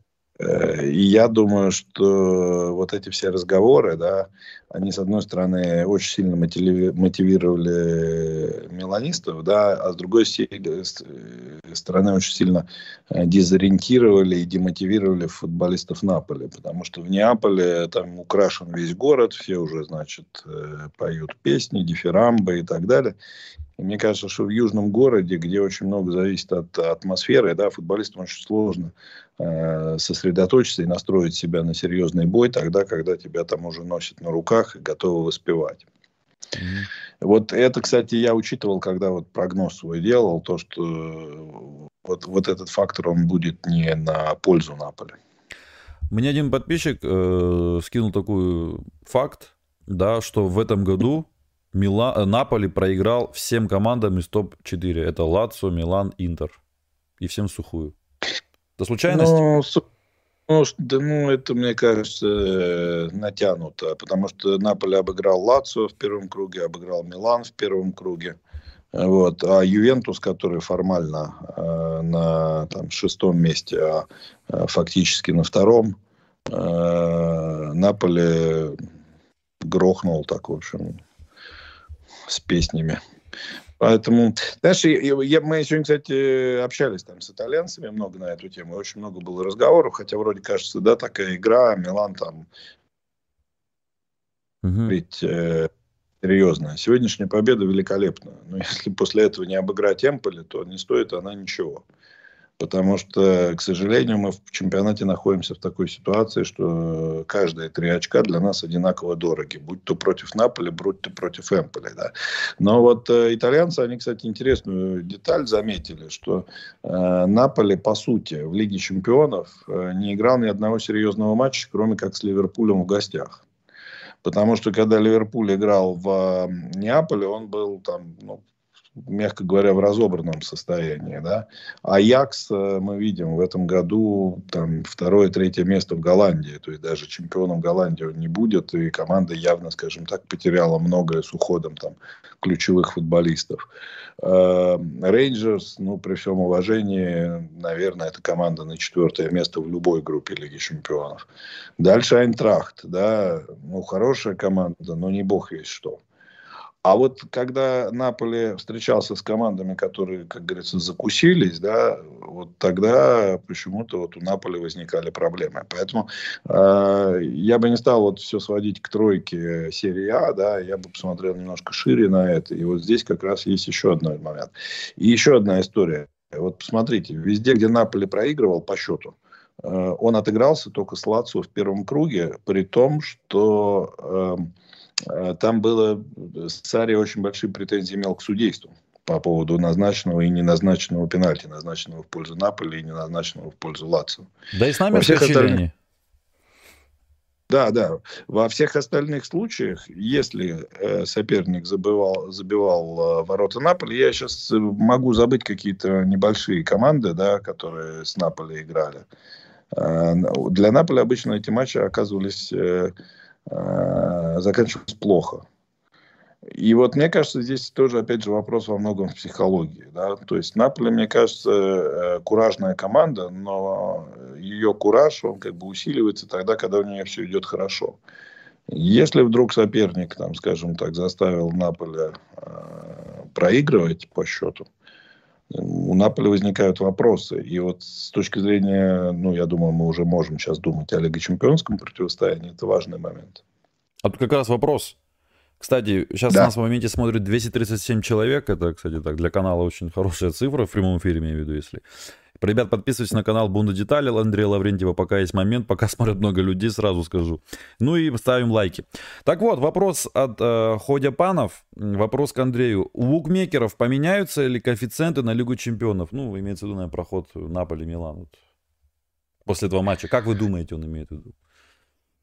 и я думаю, что вот эти все разговоры, да, они, с одной стороны, очень сильно мотивировали меланистов, да, а с другой стороны, очень сильно э, дезориентировали и демотивировали футболистов Наполи, потому что в Неаполе там украшен весь город, все уже, значит, э, поют песни, дифирамбы и так далее. И мне кажется, что в южном городе, где очень много зависит от атмосферы, да, футболистам очень сложно э, сосредоточиться и настроить себя на серьезный бой тогда, когда тебя там уже носят на руках и готовы воспевать. Mm-hmm. Вот это, кстати, я учитывал, когда вот прогноз свой делал, то, что вот, вот этот фактор, он будет не на пользу Наполи. Мне один подписчик э, скинул такой факт, да, что в этом году Мила... Э, Наполи проиграл всем командам из топ-4. Это Лацо, Милан, Интер. И всем сухую. Это случайность? Ну, ну, да, ну, это, мне кажется, э, натянуто, потому что Наполе обыграл Лацо в первом круге, обыграл Милан в первом круге. Вот. А Ювентус, который формально э, на там, шестом месте, а э, фактически на втором, э, Наполе грохнул так, в общем, с песнями. Поэтому, знаешь, я, мы сегодня, кстати, общались там с итальянцами много на эту тему, очень много было разговоров, хотя вроде кажется, да, такая игра, Милан там угу. ведь э, серьезная. Сегодняшняя победа великолепна. Но если после этого не обыграть Эмполи, то не стоит она ничего. Потому что, к сожалению, мы в чемпионате находимся в такой ситуации, что каждые три очка для нас одинаково дороги. Будь то против Наполи, будь то против Эмполи. Да. Но вот э, итальянцы, они, кстати, интересную деталь заметили, что э, Наполи, по сути, в Лиге чемпионов э, не играл ни одного серьезного матча, кроме как с Ливерпулем в гостях. Потому что когда Ливерпуль играл в Неаполе, он был там ну, мягко говоря, в разобранном состоянии. Да? А Якс э, мы видим в этом году там, второе, третье место в Голландии. То есть даже чемпионом Голландии он не будет. И команда явно, скажем так, потеряла многое с уходом там, ключевых футболистов. Э, Рейнджерс, ну, при всем уважении, наверное, это команда на четвертое место в любой группе Лиги Чемпионов. Дальше Айнтрахт, да, ну, хорошая команда, но не бог весь что. А вот когда Наполе встречался с командами, которые, как говорится, закусились, да, вот тогда почему-то вот у Наполи возникали проблемы. Поэтому э, я бы не стал вот все сводить к тройке серии А, да, я бы посмотрел немножко шире на это. И вот здесь как раз есть еще один момент. И еще одна история. Вот посмотрите, везде, где Наполи проигрывал по счету, э, он отыгрался только с Лацио в первом круге, при том, что... Э, там было, Сари очень большие претензии имел к судейству по поводу назначенного и неназначенного пенальти, назначенного в пользу Наполи и неназначенного в пользу Лацио. Да и с нами всех остальных... Да, да. Во всех остальных случаях, если э, соперник забивал, забивал э, ворота Наполи, я сейчас могу забыть какие-то небольшие команды, да, которые с Наполи играли. Э, для Наполи обычно эти матчи оказывались э, Э, заканчивалось плохо. И вот мне кажется, здесь тоже, опять же, вопрос во многом в психологии. Да? То есть Наполе, мне кажется, э, куражная команда, но ее кураж, он как бы усиливается тогда, когда у нее все идет хорошо. Если вдруг соперник, там, скажем так, заставил Наполе э, проигрывать по счету, у Наполи возникают вопросы. И вот с точки зрения, ну, я думаю, мы уже можем сейчас думать о Лиге Чемпионском противостоянии. Это важный момент. А тут как раз вопрос. Кстати, сейчас да. нас в моменте смотрит 237 человек. Это, кстати, так для канала очень хорошая цифра в прямом эфире, имею в виду, если. Ребят, подписывайтесь на канал Бунда Детали Андрея Лаврентьева, пока есть момент, пока смотрят много людей, сразу скажу. Ну и ставим лайки. Так вот, вопрос от э, Ходя Панов, вопрос к Андрею. У букмекеров поменяются ли коэффициенты на Лигу Чемпионов? Ну, имеется в виду, наверное, проход Наполи-Милан. Вот. После этого матча. Как вы думаете, он имеет в виду?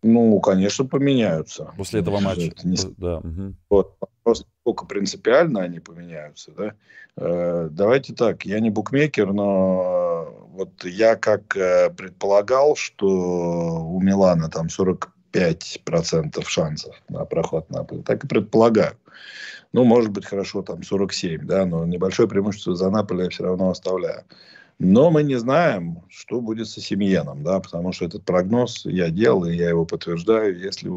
Ну, конечно, поменяются. После этого матча. Не... Да. Угу. Вот. Просто сколько принципиально они поменяются, да? Э, давайте так, я не букмекер, но вот я как э, предполагал, что у Милана там 45% шансов на проход Наполи, так и предполагаю. Ну, может быть, хорошо, там 47, да, но небольшое преимущество за Наполи я все равно оставляю. Но мы не знаем, что будет со Семьеном, да, потому что этот прогноз я делал, и я его подтверждаю, если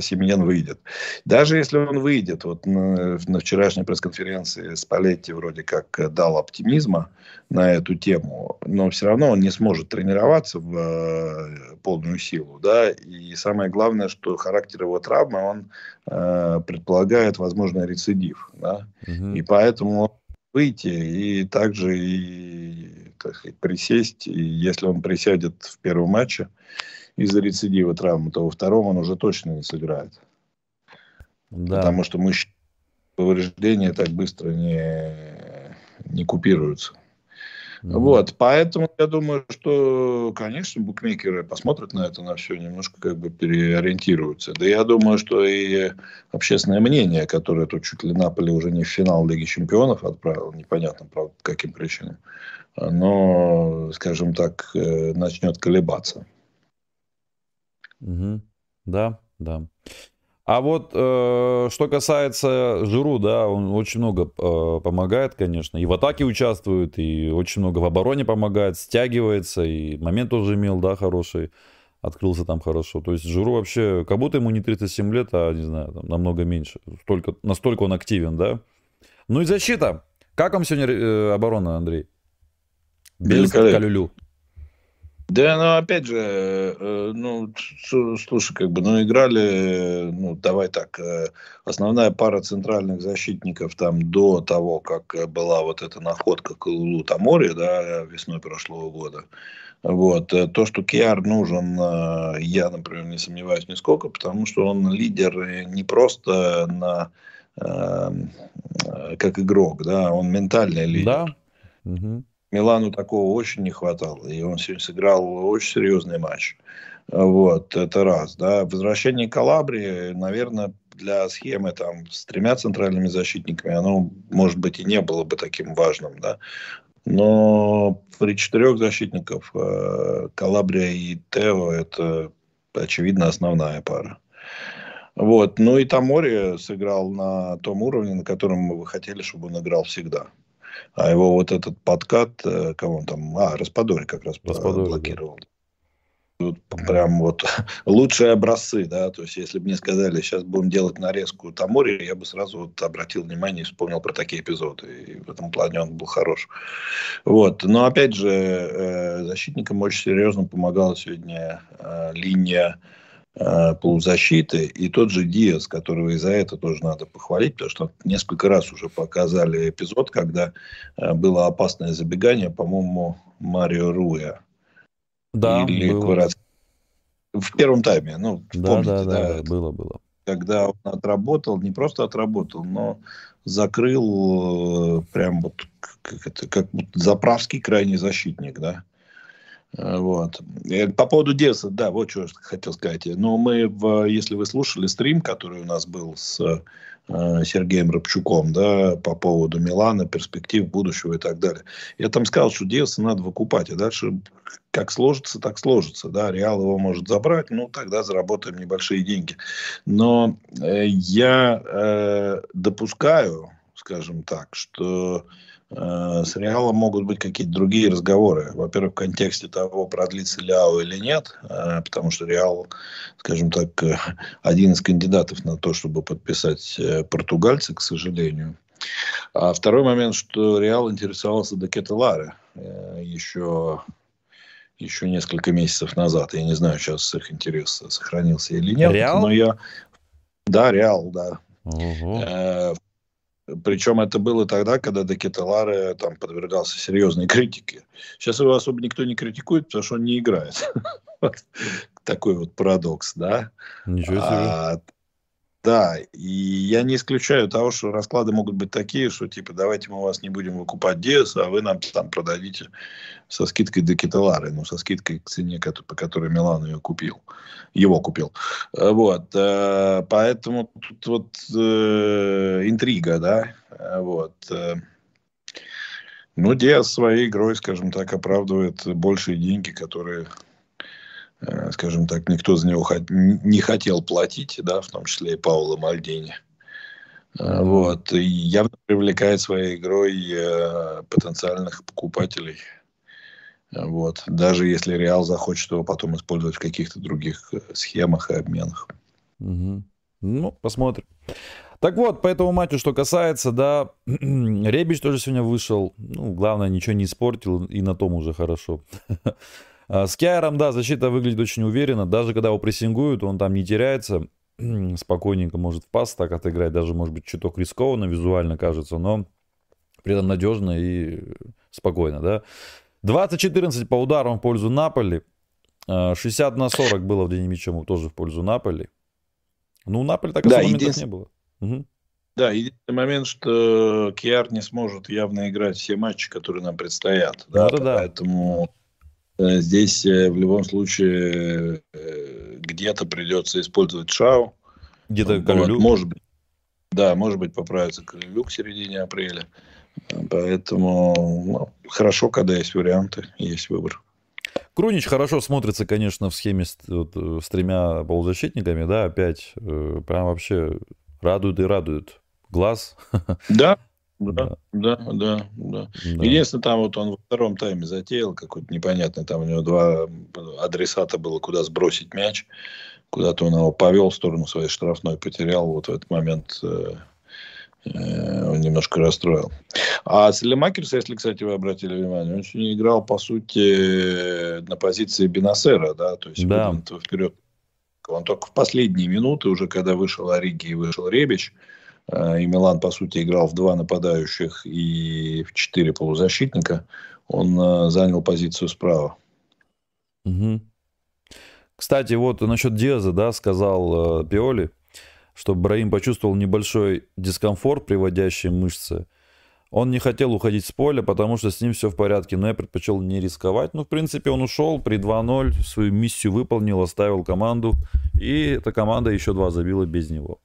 Семьен выйдет. Даже если он выйдет, вот на, на вчерашней пресс-конференции Спалетти вроде как дал оптимизма на эту тему, но все равно он не сможет тренироваться в э, полную силу, да, и самое главное, что характер его травмы, он э, предполагает возможный рецидив, да, угу. и поэтому выйти и также и, так сказать, присесть, и если он присядет в первом матче, из-за рецидива травмы, то во втором он уже точно не сыграет. Да. Потому что мышцы повреждения так быстро не, не купируются. Mm-hmm. Вот, поэтому я думаю, что, конечно, букмекеры посмотрят на это, на все, немножко как бы переориентируются. Да я думаю, что и общественное мнение, которое тут чуть ли Наполе уже не в финал Лиги Чемпионов отправил, непонятно, правда, каким причинам, оно, скажем так, э, начнет колебаться. Угу. Да, да. А вот э, что касается Жиру, да, он очень много э, помогает, конечно, и в атаке участвует, и очень много в обороне помогает, стягивается, и момент тоже имел, да, хороший, открылся там хорошо. То есть Жиру вообще, как будто ему не 37 лет, а, не знаю, там, намного меньше. Столько, настолько он активен, да. Ну и защита. Как вам сегодня э, оборона, Андрей? Без Калюлю. Да, ну опять же, э, ну слушай, как бы, ну играли, ну давай так, э, основная пара центральных защитников там до того, как была вот эта находка Калулу Тамори, да, весной прошлого года. Вот. Э, то, что Киар нужен, я, например, не сомневаюсь нисколько, потому что он лидер не просто на, как игрок, да, он ментальный лидер. Да. Угу. Милану такого очень не хватало. И он сегодня сыграл очень серьезный матч. Вот, это раз. Да. Возвращение Калабрии, наверное, для схемы там с тремя центральными защитниками, оно, может быть, и не было бы таким важным, да. Но при четырех защитников э, Калабрия и Тео это, очевидно, основная пара. Вот. Ну и Тамори сыграл на том уровне, на котором мы хотели, чтобы он играл всегда. А его вот этот подкат, э, кого он там, а, Распадори как раз Распадори, блокировал. Да. Тут прям вот лучшие образцы, да, то есть если бы мне сказали, сейчас будем делать нарезку Тамори, я бы сразу вот обратил внимание и вспомнил про такие эпизоды, и в этом плане он был хорош. Вот, но опять же, э, защитникам очень серьезно помогала сегодня э, линия Э, полузащиты, и тот же Диас, которого и за это тоже надо похвалить, потому что несколько раз уже показали эпизод, когда э, было опасное забегание, по-моему, Марио Руя. Да, Или было. В первом тайме, ну, да, помните, да, да, да, было, было. Когда он отработал, не просто отработал, но закрыл э, прям вот как, это, как заправский крайний защитник, да. Э, вот. Э, по поводу Деса, да, вот что хотел сказать. Но мы, в, если вы слушали стрим, который у нас был с э, Сергеем Рыбчуком, да, по поводу Милана, перспектив будущего и так далее. Я там сказал, что Деса надо выкупать, а дальше как сложится, так сложится. Да, Реал его может забрать, ну, тогда заработаем небольшие деньги. Но э, я э, допускаю, скажем так, что Э, с Реалом могут быть какие-то другие разговоры. Во-первых, в контексте того, продлится Ляо или нет, э, потому что Реал, скажем так, э, один из кандидатов на то, чтобы подписать португальца, к сожалению. А второй момент, что Реал интересовался Декета Ларе еще, еще несколько месяцев назад. Я не знаю, сейчас их интерес сохранился или нет. Реал? Но я... Да, Реал, да. Угу. Причем это было тогда, когда Декетеларе там подвергался серьезной критике. Сейчас его особо никто не критикует, потому что он не играет. Такой вот парадокс, да? Ничего себе. Да, и я не исключаю того, что расклады могут быть такие, что типа давайте мы вас не будем выкупать Диас, а вы нам там продадите со скидкой до Киталары, ну со скидкой к цене, по которой Милан ее купил, его купил. Э, вот, э, поэтому тут вот э, интрига, да, вот. Ну, Диас своей игрой, скажем так, оправдывает большие деньги, которые скажем так, никто за него не хотел платить, да, в том числе и Паула Мальдини. Э, вот. И явно привлекает своей игрой э, потенциальных покупателей. Вот. Даже если Реал захочет его потом использовать в каких-то других э, схемах и обменах. Угу. Ну, посмотрим. Так вот, по этому матчу, что касается, да, Ребич тоже сегодня вышел. Ну, главное, ничего не испортил, и на том уже хорошо. А, с Киаром, да, защита выглядит очень уверенно. Даже когда его прессингуют, он там не теряется. Спокойненько может в пас так отыграть. Даже, может быть, чуток рискованно визуально кажется, но при этом надежно и спокойно, да. 20-14 по ударам в пользу Наполи. 60 а, на 40 было в день мячом тоже в пользу Наполи. Ну, у Наполи так да, моментов не было. Угу. Да, единственный момент, что Киар не сможет явно играть все матчи, которые нам предстоят. Да, ну, да. Поэтому э, здесь э, в любом случае э, где-то придется использовать Шау. Где-то вот, Может быть. Да, может быть, поправится Калилю к середине апреля. Поэтому ну, хорошо, когда есть варианты, есть выбор. Крунич хорошо смотрится, конечно, в схеме с, вот, с тремя полузащитниками, да, опять прям вообще радует и радует глаз. Да, да, да, да, да. да. Единственное, там вот он во втором тайме затеял какой-то непонятный, там у него два адресата было, куда сбросить мяч, куда-то он его повел в сторону своей штрафной, потерял вот в этот момент э, э, он немножко расстроил. А Селемакерс, если, кстати, вы обратили внимание, он сегодня играл, по сути, на позиции Бенасера, да, то есть да. вперед он только в последние минуты, уже когда вышел Ориги и вышел Ребич, э, и Милан, по сути, играл в два нападающих и в четыре полузащитника, он э, занял позицию справа. Угу. Кстати, вот насчет Диаза, да, сказал э, Пиоли, что Браим почувствовал небольшой дискомфорт, приводящий мышцы. Он не хотел уходить с поля, потому что с ним все в порядке, но я предпочел не рисковать. Ну, в принципе, он ушел при 2-0, свою миссию выполнил, оставил команду, и эта команда еще два забила без него.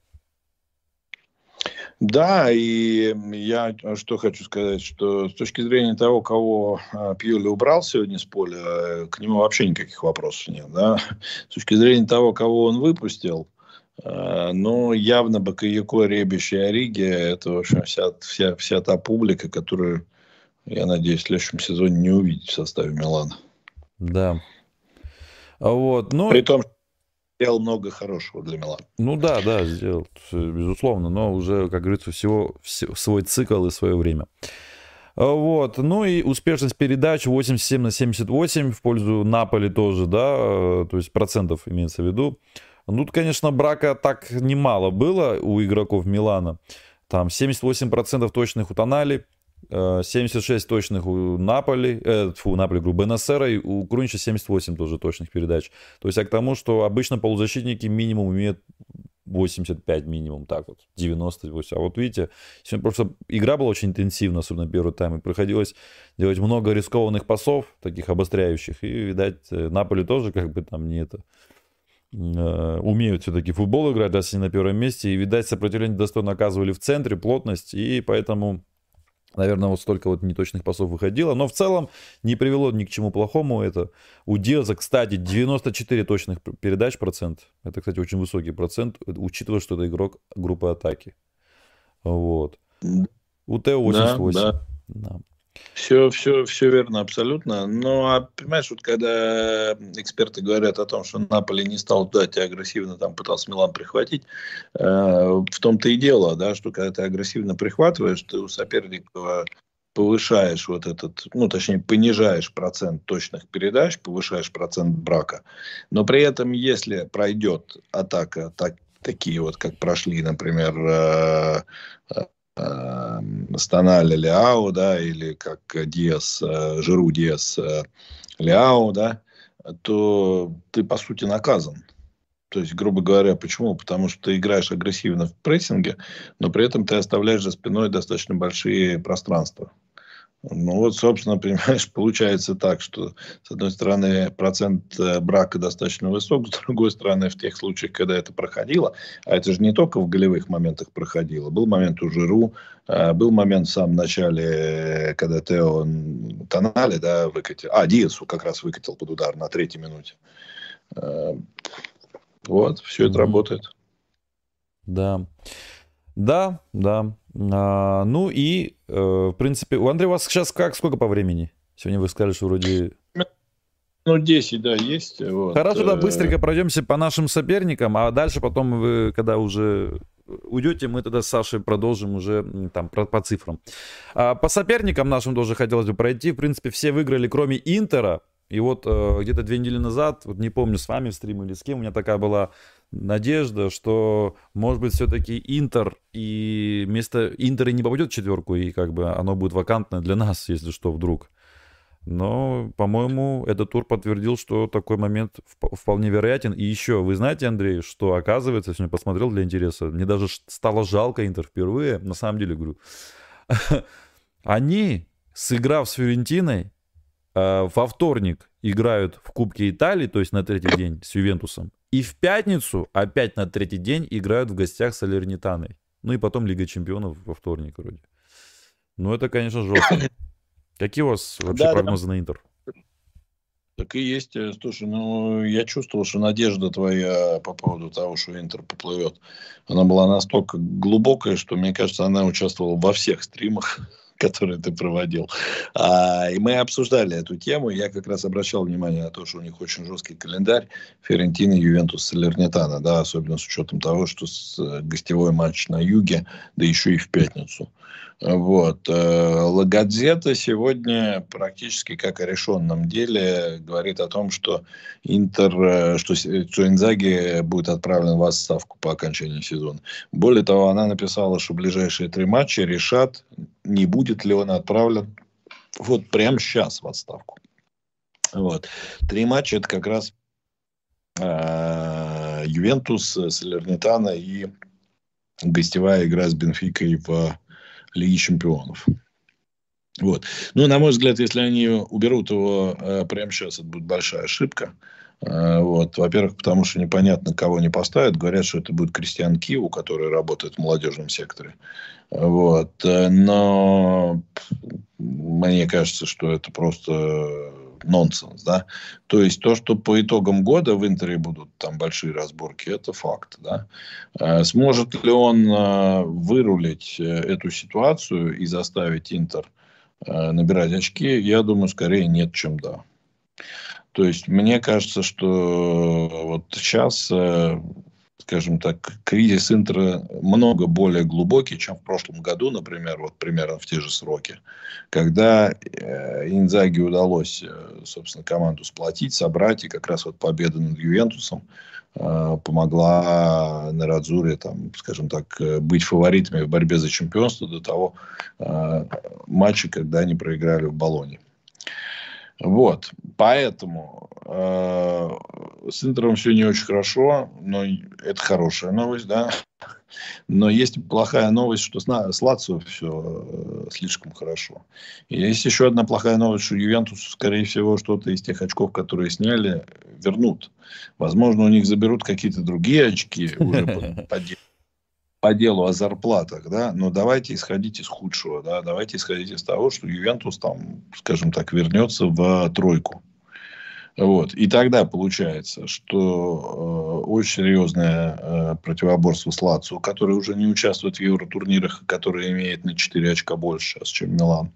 Да, и я что хочу сказать, что с точки зрения того, кого а, Пьюли убрал сегодня с поля, к нему вообще никаких вопросов нет. Да? С точки зрения того, кого он выпустил, Э, но явно Бакаяко, Ребищ и Ориги – это, в общем, вся, вся, вся та публика, которую, я надеюсь, в следующем сезоне не увидеть в составе Милана. Да. Вот, ну... При том, что сделал много хорошего для Милана. Ну да, да, сделал, безусловно, но уже, как говорится, всего, всего свой цикл и свое время. А вот, ну и успешность передач 87 на 78 в пользу Наполи тоже, да, то есть процентов имеется в виду. Ну, тут, конечно, брака так немало было у игроков Милана. Там 78% точных у Тонали, 76 э, точных у Наполи, э, фу, Наполи, говорю, Бенасера, и у Крунича 78 тоже точных передач. То есть, а к тому, что обычно полузащитники минимум имеют 85 минимум, так вот, 98. А вот видите, сегодня просто игра была очень интенсивна, особенно первый тайм, и приходилось делать много рискованных пасов, таких обостряющих, и, видать, э, Наполи тоже как бы там не это Э, умеют все-таки футбол играть, раз они на первом месте. И, видать, сопротивление достойно оказывали в центре, плотность. И поэтому, наверное, вот столько вот неточных пасов выходило. Но в целом не привело ни к чему плохому это. У Диаза, кстати, 94 точных передач процент. Это, кстати, очень высокий процент, учитывая, что это игрок группы атаки. Вот. У Тео 88. Да, да. да. Все, все, все верно, абсолютно. Но, а, понимаешь, вот когда эксперты говорят о том, что Наполи не стал ждать и агрессивно там пытался Милан прихватить, э, в том-то и дело, да, что когда ты агрессивно прихватываешь, ты у соперника повышаешь вот этот, ну, точнее, понижаешь процент точных передач, повышаешь процент брака. Но при этом, если пройдет атака так, такие вот, как прошли, например, э, Станали Ляо, да, или как Диас, э, Жиру Диас э, Ляо, да, то ты, по сути, наказан. То есть, грубо говоря, почему? Потому что ты играешь агрессивно в прессинге, но при этом ты оставляешь за спиной достаточно большие пространства. Ну вот, собственно, понимаешь, получается так, что с одной стороны процент э, брака достаточно высок, с другой стороны в тех случаях, когда это проходило, а это же не только в голевых моментах проходило, был момент у Жиру, э, был момент в самом начале, когда Тео Тонали, да, выкатил, а, Диасу как раз выкатил под удар на третьей минуте. Э, вот, все это работает. Да. Да, да. А, ну и, э, в принципе, у Андрея у вас сейчас как, сколько по времени? Сегодня вы сказали, что вроде... Ну, 10, да, есть. Вот. Хорошо, да, быстренько пройдемся по нашим соперникам, а дальше потом вы, когда уже уйдете, мы тогда с Сашей продолжим уже там про, по цифрам. А, по соперникам нашим тоже хотелось бы пройти. В принципе, все выиграли, кроме Интера. И вот э, где-то две недели назад, вот не помню, с вами в стриме или с кем, у меня такая была надежда, что, может быть, все-таки Интер и вместо Интера не попадет в четверку, и как бы оно будет вакантное для нас, если что, вдруг. Но, по-моему, этот тур подтвердил, что такой момент вполне вероятен. И еще, вы знаете, Андрей, что оказывается, я сегодня посмотрел для интереса, мне даже стало жалко Интер впервые, на самом деле, говорю. Они, сыграв с Фюрентиной, э, во вторник играют в Кубке Италии, то есть на третий день с Ювентусом. И в пятницу опять на третий день играют в гостях с Алернитаной. Ну и потом Лига Чемпионов во вторник вроде. Ну это, конечно, жестко. Какие у вас вообще да, прогнозы да. на Интер? Так и есть. Э, слушай, ну, я чувствовал, что надежда твоя по поводу того, что Интер поплывет, она была настолько глубокая, что, мне кажется, она участвовала во всех стримах, которые ты проводил. А, и мы обсуждали эту тему. Я как раз обращал внимание на то, что у них очень жесткий календарь. Ферентина, Ювентус, Салернитана, да, особенно с учетом того, что с, э, гостевой матч на юге, да еще и в пятницу. Вот. Э, Лагадзета сегодня практически как о решенном деле говорит о том, что Интер, э, что, что будет отправлен в отставку по окончании сезона. Более того, она написала, что ближайшие три матча решат, не будет ли он отправлен вот прямо сейчас в отставку. Вот. Три матча это как раз э, Ювентус, Салернитана и гостевая игра с Бенфикой в Лиги Чемпионов. Вот. Ну, на мой взгляд, если они уберут его э, прямо сейчас, это будет большая ошибка. Э, вот. Во-первых, потому что непонятно, кого они поставят. Говорят, что это будет Кристиан Киву, который работает в молодежном секторе. Вот. Э, но мне кажется, что это просто нонсенс, да. То есть то, что по итогам года в Интере будут там большие разборки, это факт, да. Э, сможет ли он э, вырулить э, эту ситуацию и заставить Интер набирать очки? Я думаю, скорее нет, чем да. То есть мне кажется, что вот сейчас скажем так, кризис Интера много более глубокий, чем в прошлом году, например, вот примерно в те же сроки, когда э, Инзаги удалось, э, собственно, команду сплотить, собрать, и как раз вот победа над Ювентусом э, помогла Нарадзуре, там, скажем так, э, быть фаворитами в борьбе за чемпионство до того э, матча, когда они проиграли в Болоне. Вот, поэтому э, с Интером все не очень хорошо, но это хорошая новость, да. Но есть плохая новость, что с, с Лацио все э, слишком хорошо. И есть еще одна плохая новость, что Ювентус, скорее всего, что-то из тех очков, которые сняли, вернут. Возможно, у них заберут какие-то другие очки уже по, по по делу о зарплатах, да, но давайте исходить из худшего, да, давайте исходить из того, что Ювентус там, скажем так, вернется в тройку. Вот. И тогда получается, что э, очень серьезное э, противоборство с Лацио, который уже не участвует в евротурнирах, который имеет на 4 очка больше сейчас, чем Милан.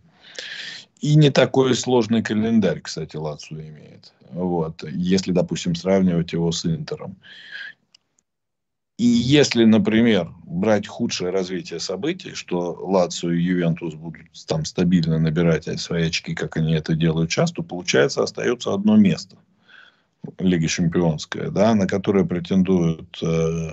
И не такой сложный календарь, кстати, Лацио имеет. Вот. Если, допустим, сравнивать его с Интером. И если, например, брать худшее развитие событий, что Лацио и Ювентус будут там стабильно набирать свои очки, как они это делают часто, получается, остается одно место. Лиги Чемпионская, да, на которое претендует э,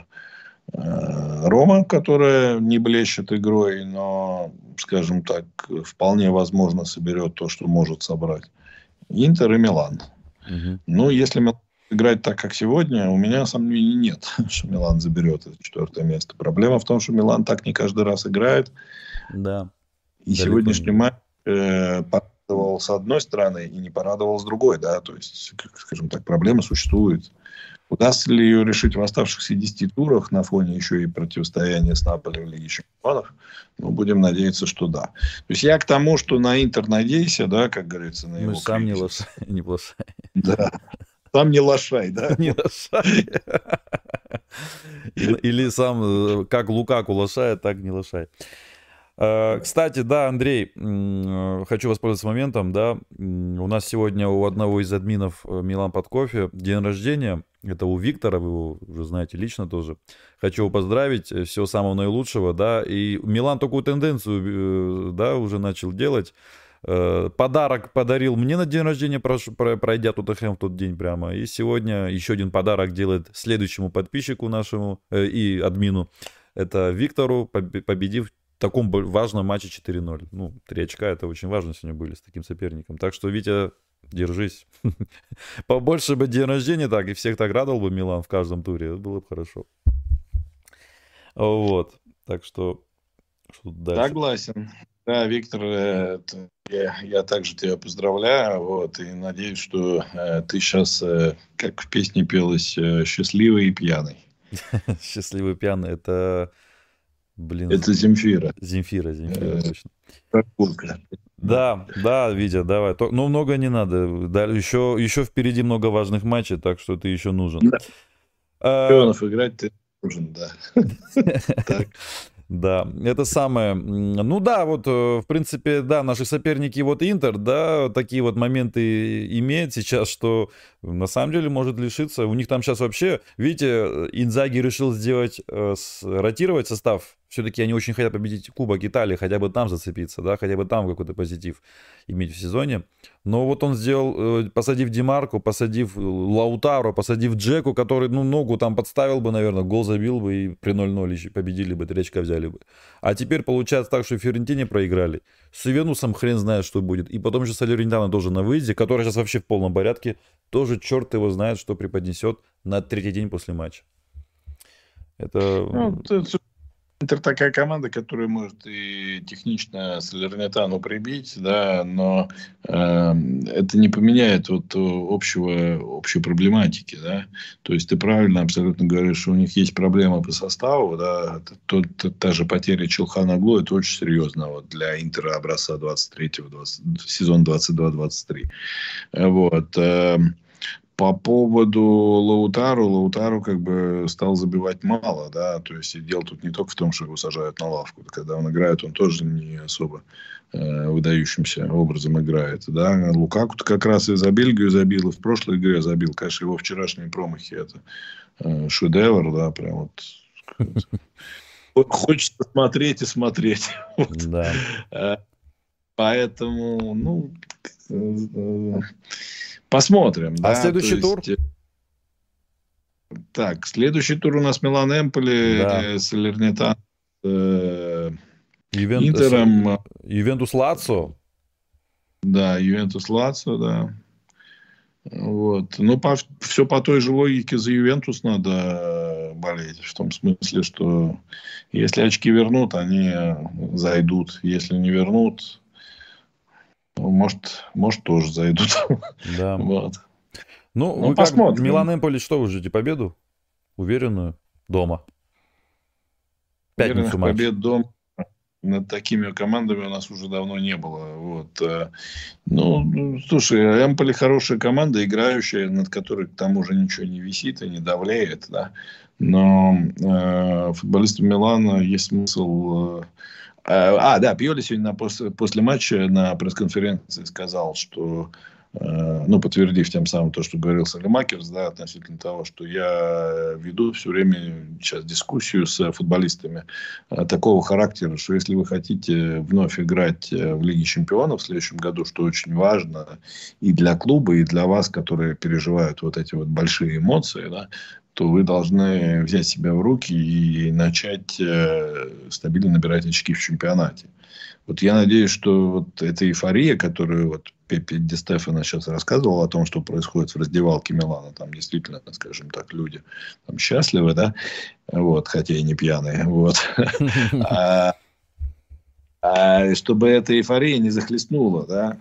э, Рома, которая не блещет игрой, но, скажем так, вполне возможно соберет то, что может собрать. Интер и Милан. Угу. Ну, если Милан играть так, как сегодня, у меня сомнений нет, что Милан заберет это четвертое место. Проблема в том, что Милан так не каждый раз играет. Да. И сегодняшний матч э, порадовал с одной стороны и не порадовал с другой, да, то есть, скажем так, проблема существует. Удастся ли ее решить в оставшихся 10 турах на фоне еще и противостояния с Наполи в Лиге Чемпионов? Ну, будем надеяться, что да. То есть я к тому, что на Интер надейся, да, как говорится, на его... Ну, сам не лошадь, не лошадь. Да. Сам не лошай, да? Не лошай. Или сам, э, как Лукаку лошает, так не лошай. Э, кстати, да, Андрей, хочу воспользоваться моментом, да, у нас сегодня у одного из админов э, Милан под кофе день рождения, это у Виктора, вы его уже знаете лично тоже. Хочу его поздравить, э, всего самого наилучшего, да, и Милан такую тенденцию, да, уже начал делать, подарок подарил мне на день рождения, пройдя Тоттенхэм в тот день прямо. И сегодня еще один подарок делает следующему подписчику нашему э, и админу. Это Виктору, победив таком важном матче 4-0. Ну, три очка это очень важно сегодня были с таким соперником. Так что, Витя, держись. Побольше бы день рождения так, и всех так радовал бы Милан в каждом туре. Это было бы хорошо. Вот. Так что? Согласен. Да, Виктор, я, я также тебя поздравляю, вот, и надеюсь, что э, ты сейчас, э, как в песне пелось, э, счастливый и пьяный. Счастливый пьяный, это Блин. Это Земфира. Земфира, Земфира, э, точно. Прогулка. Да, да, Витя, давай. Ну, много не надо. Да, еще, еще впереди много важных матчей, так что ты еще нужен. Да. А... играть ты нужен, да. Да, это самое. Ну да, вот, э, в принципе, да, наши соперники, вот Интер, да, такие вот моменты имеет сейчас, что на самом деле может лишиться. У них там сейчас вообще, видите, Инзаги решил сделать, э, ротировать состав все-таки они очень хотят победить Кубок Италии, хотя бы там зацепиться, да, хотя бы там какой-то позитив иметь в сезоне. Но вот он сделал, э, посадив Димарку, посадив Лаутаро, посадив Джеку, который, ну, ногу там подставил бы, наверное, гол забил бы и при 0-0 еще победили бы, три очка взяли бы. А теперь получается так, что Ферентине проиграли. С Ювенусом хрен знает, что будет. И потом же Салернитана тоже на выезде, который сейчас вообще в полном порядке. Тоже черт его знает, что преподнесет на третий день после матча. Это... Ну, это Интер такая команда, которая может и технично Салернитану прибить, да, но э, это не поменяет вот общего, общей проблематики, да. То есть ты правильно абсолютно говоришь, что у них есть проблема по составу, да. Тот, та же потеря Челхана Глу, это очень серьезно вот для Интера образца 23-го, 20, сезон 22-23. Вот. Э, по поводу Лаутару, Лаутару как бы стал забивать мало, да, то есть дело тут не только в том, что его сажают на лавку, когда он играет, он тоже не особо э, выдающимся образом играет, да, Лукаку как раз и за Бельгию забил, и в прошлой игре забил, конечно, его вчерашние промахи, это э, шедевр, да, прям вот хочется смотреть и смотреть. Да. Э, поэтому, ну, э, Посмотрим. А да? следующий То тур? Есть... Так, следующий тур у нас Милан Эмполи, да. Э, Салернитан, э, Ювент... Интером. Ювентус Лацо. Да, Ювентус Лацо, да. Вот. Ну, по, все по той же логике за Ювентус надо болеть. В том смысле, что если очки вернут, они зайдут. Если не вернут, ну, может, может тоже зайдут. Да. Вот. Ну, ну вы посмотрим. Как, Милан Эмполи что вы ждете? Победу? Уверенную? Дома? Пятницу матч. побед дома над такими командами у нас уже давно не было. Вот. Э, ну, слушай, Эмполи хорошая команда, играющая, над которой к тому же ничего не висит и не давляет. Да? Но э, футболистам Милана есть смысл Э, а, да, Пьоли сегодня после, после матча на пресс-конференции сказал, что э, ну, подтвердив тем самым то, что говорил Салимакерс, да, относительно того, что я веду все время сейчас дискуссию с футболистами э, такого характера, что если вы хотите вновь играть в Лиге Чемпионов в следующем году, что очень важно и для клуба, и для вас, которые переживают вот эти вот большие эмоции, да, то вы должны взять себя в руки и начать э, стабильно набирать очки в чемпионате. Вот я надеюсь, что вот эта эйфория, которую вот Пепе Ди Стефано сейчас рассказывал о том, что происходит в раздевалке Милана, там действительно, скажем так, люди там счастливы, да, вот, хотя и не пьяные, вот. А, а чтобы эта эйфория не захлестнула, да,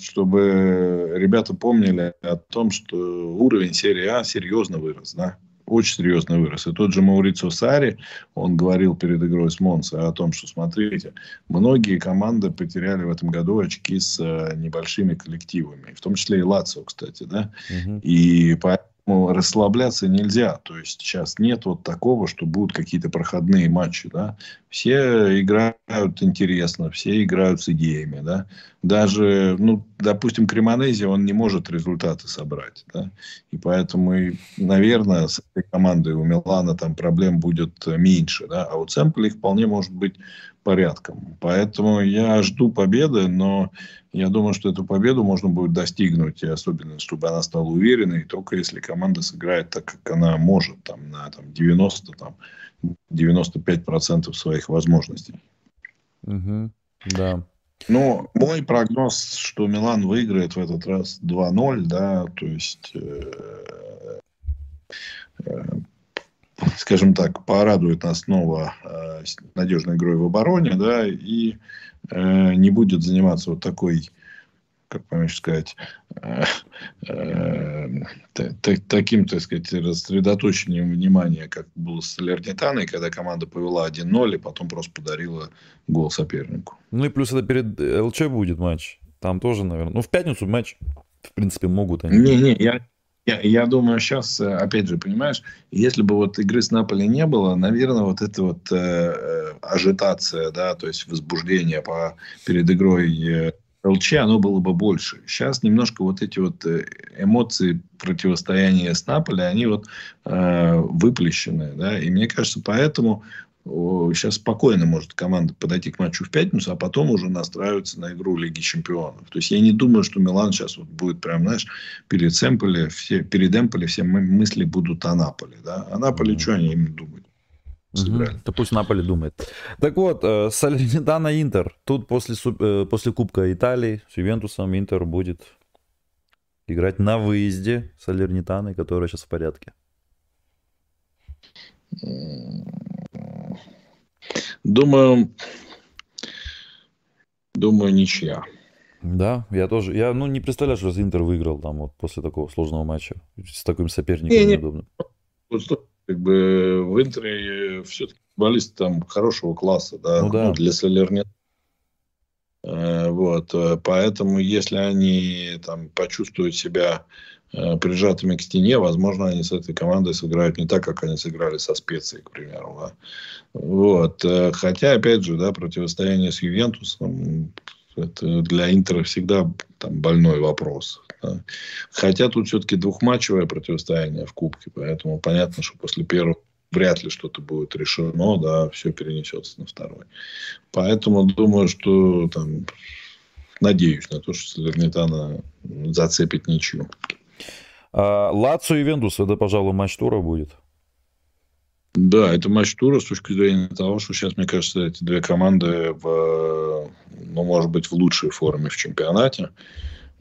чтобы ребята помнили о том, что уровень серии А серьезно вырос, да, очень серьезно вырос. И тот же Маурицио Сари, он говорил перед игрой с Монсо о том, что, смотрите, многие команды потеряли в этом году очки с э, небольшими коллективами, в том числе и Лацио, кстати, да, угу. и поэтому расслабляться нельзя. То есть сейчас нет вот такого, что будут какие-то проходные матчи, да. Все играют интересно, все играют с идеями, да. Даже, ну, допустим, Кремонези, он не может результаты собрать, да. И поэтому, наверное, с этой командой у Милана там проблем будет меньше, да. А у Цемполи их вполне может быть порядком. Поэтому я жду победы, но я думаю, что эту победу можно будет достигнуть, и особенно, чтобы она стала уверенной, только если команда сыграет так, как она может, там, на там, 90, там, 95% своих возможностей. Угу, да. Ну, мой прогноз, что Милан выиграет в этот раз 2-0, да, то есть, э, э, скажем так, порадует нас снова э, надежной игрой в обороне, да, и э, не будет заниматься вот такой как помочь сказать, э, э, таким, так сказать, рассредоточением внимания, как было с Лернитаной, когда команда повела 1-0 и потом просто подарила гол сопернику. Ну и плюс это перед ЛЧ будет матч. Там тоже, наверное. Ну, в пятницу матч, в принципе, могут они. Не-не, я, я, я думаю, сейчас, э, опять же, понимаешь, если бы вот игры с Наполи не было, наверное, вот эта вот э, ажитация, да, то есть возбуждение по, перед игрой ЛЧ, оно было бы больше. Сейчас немножко вот эти вот э, эмоции противостояния с Наполи, они вот э, выплещены. Да? И мне кажется, поэтому сейчас спокойно может команда подойти к матчу в пятницу, а потом уже настраиваться на игру Лиги Чемпионов. То есть я не думаю, что Милан сейчас вот будет прям, знаешь, перед Эмполи, все, перед Эмполи все мысли будут о Наполе. Да? А Наполе, mm-hmm. что они им думают? сыграли. Угу. Да пусть Наполе думает. Так вот, э, Салернитана Интер. Тут после, э, после Кубка Италии с Ювентусом Интер будет играть на выезде Салернитаны, которая сейчас в порядке. Думаю, думаю, ничья. Да, я тоже. Я ну, не представляю, что Интер выиграл там вот после такого сложного матча с таким соперником не, неудобным. Не как бы в Интере все-таки футболисты там хорошего класса, да, ну, да. Ну, для Солернет. Э, вот, э, поэтому если они там почувствуют себя э, прижатыми к стене, возможно, они с этой командой сыграют не так, как они сыграли со специей, к примеру. Да. Вот. Хотя, опять же, да, противостояние с Ювентусом это для Интера всегда там, больной вопрос. Да. Хотя тут все-таки двухматчевое противостояние в Кубке, поэтому понятно, что после первого вряд ли что-то будет решено, да, все перенесется на второй. Поэтому думаю, что там, надеюсь на то, что Салернитана зацепит ничью. А, Лацо и Вендус, это, пожалуй, матч тура будет. Да, это матч тура с точки зрения того, что сейчас, мне кажется, эти две команды, в, ну, может быть, в лучшей форме в чемпионате.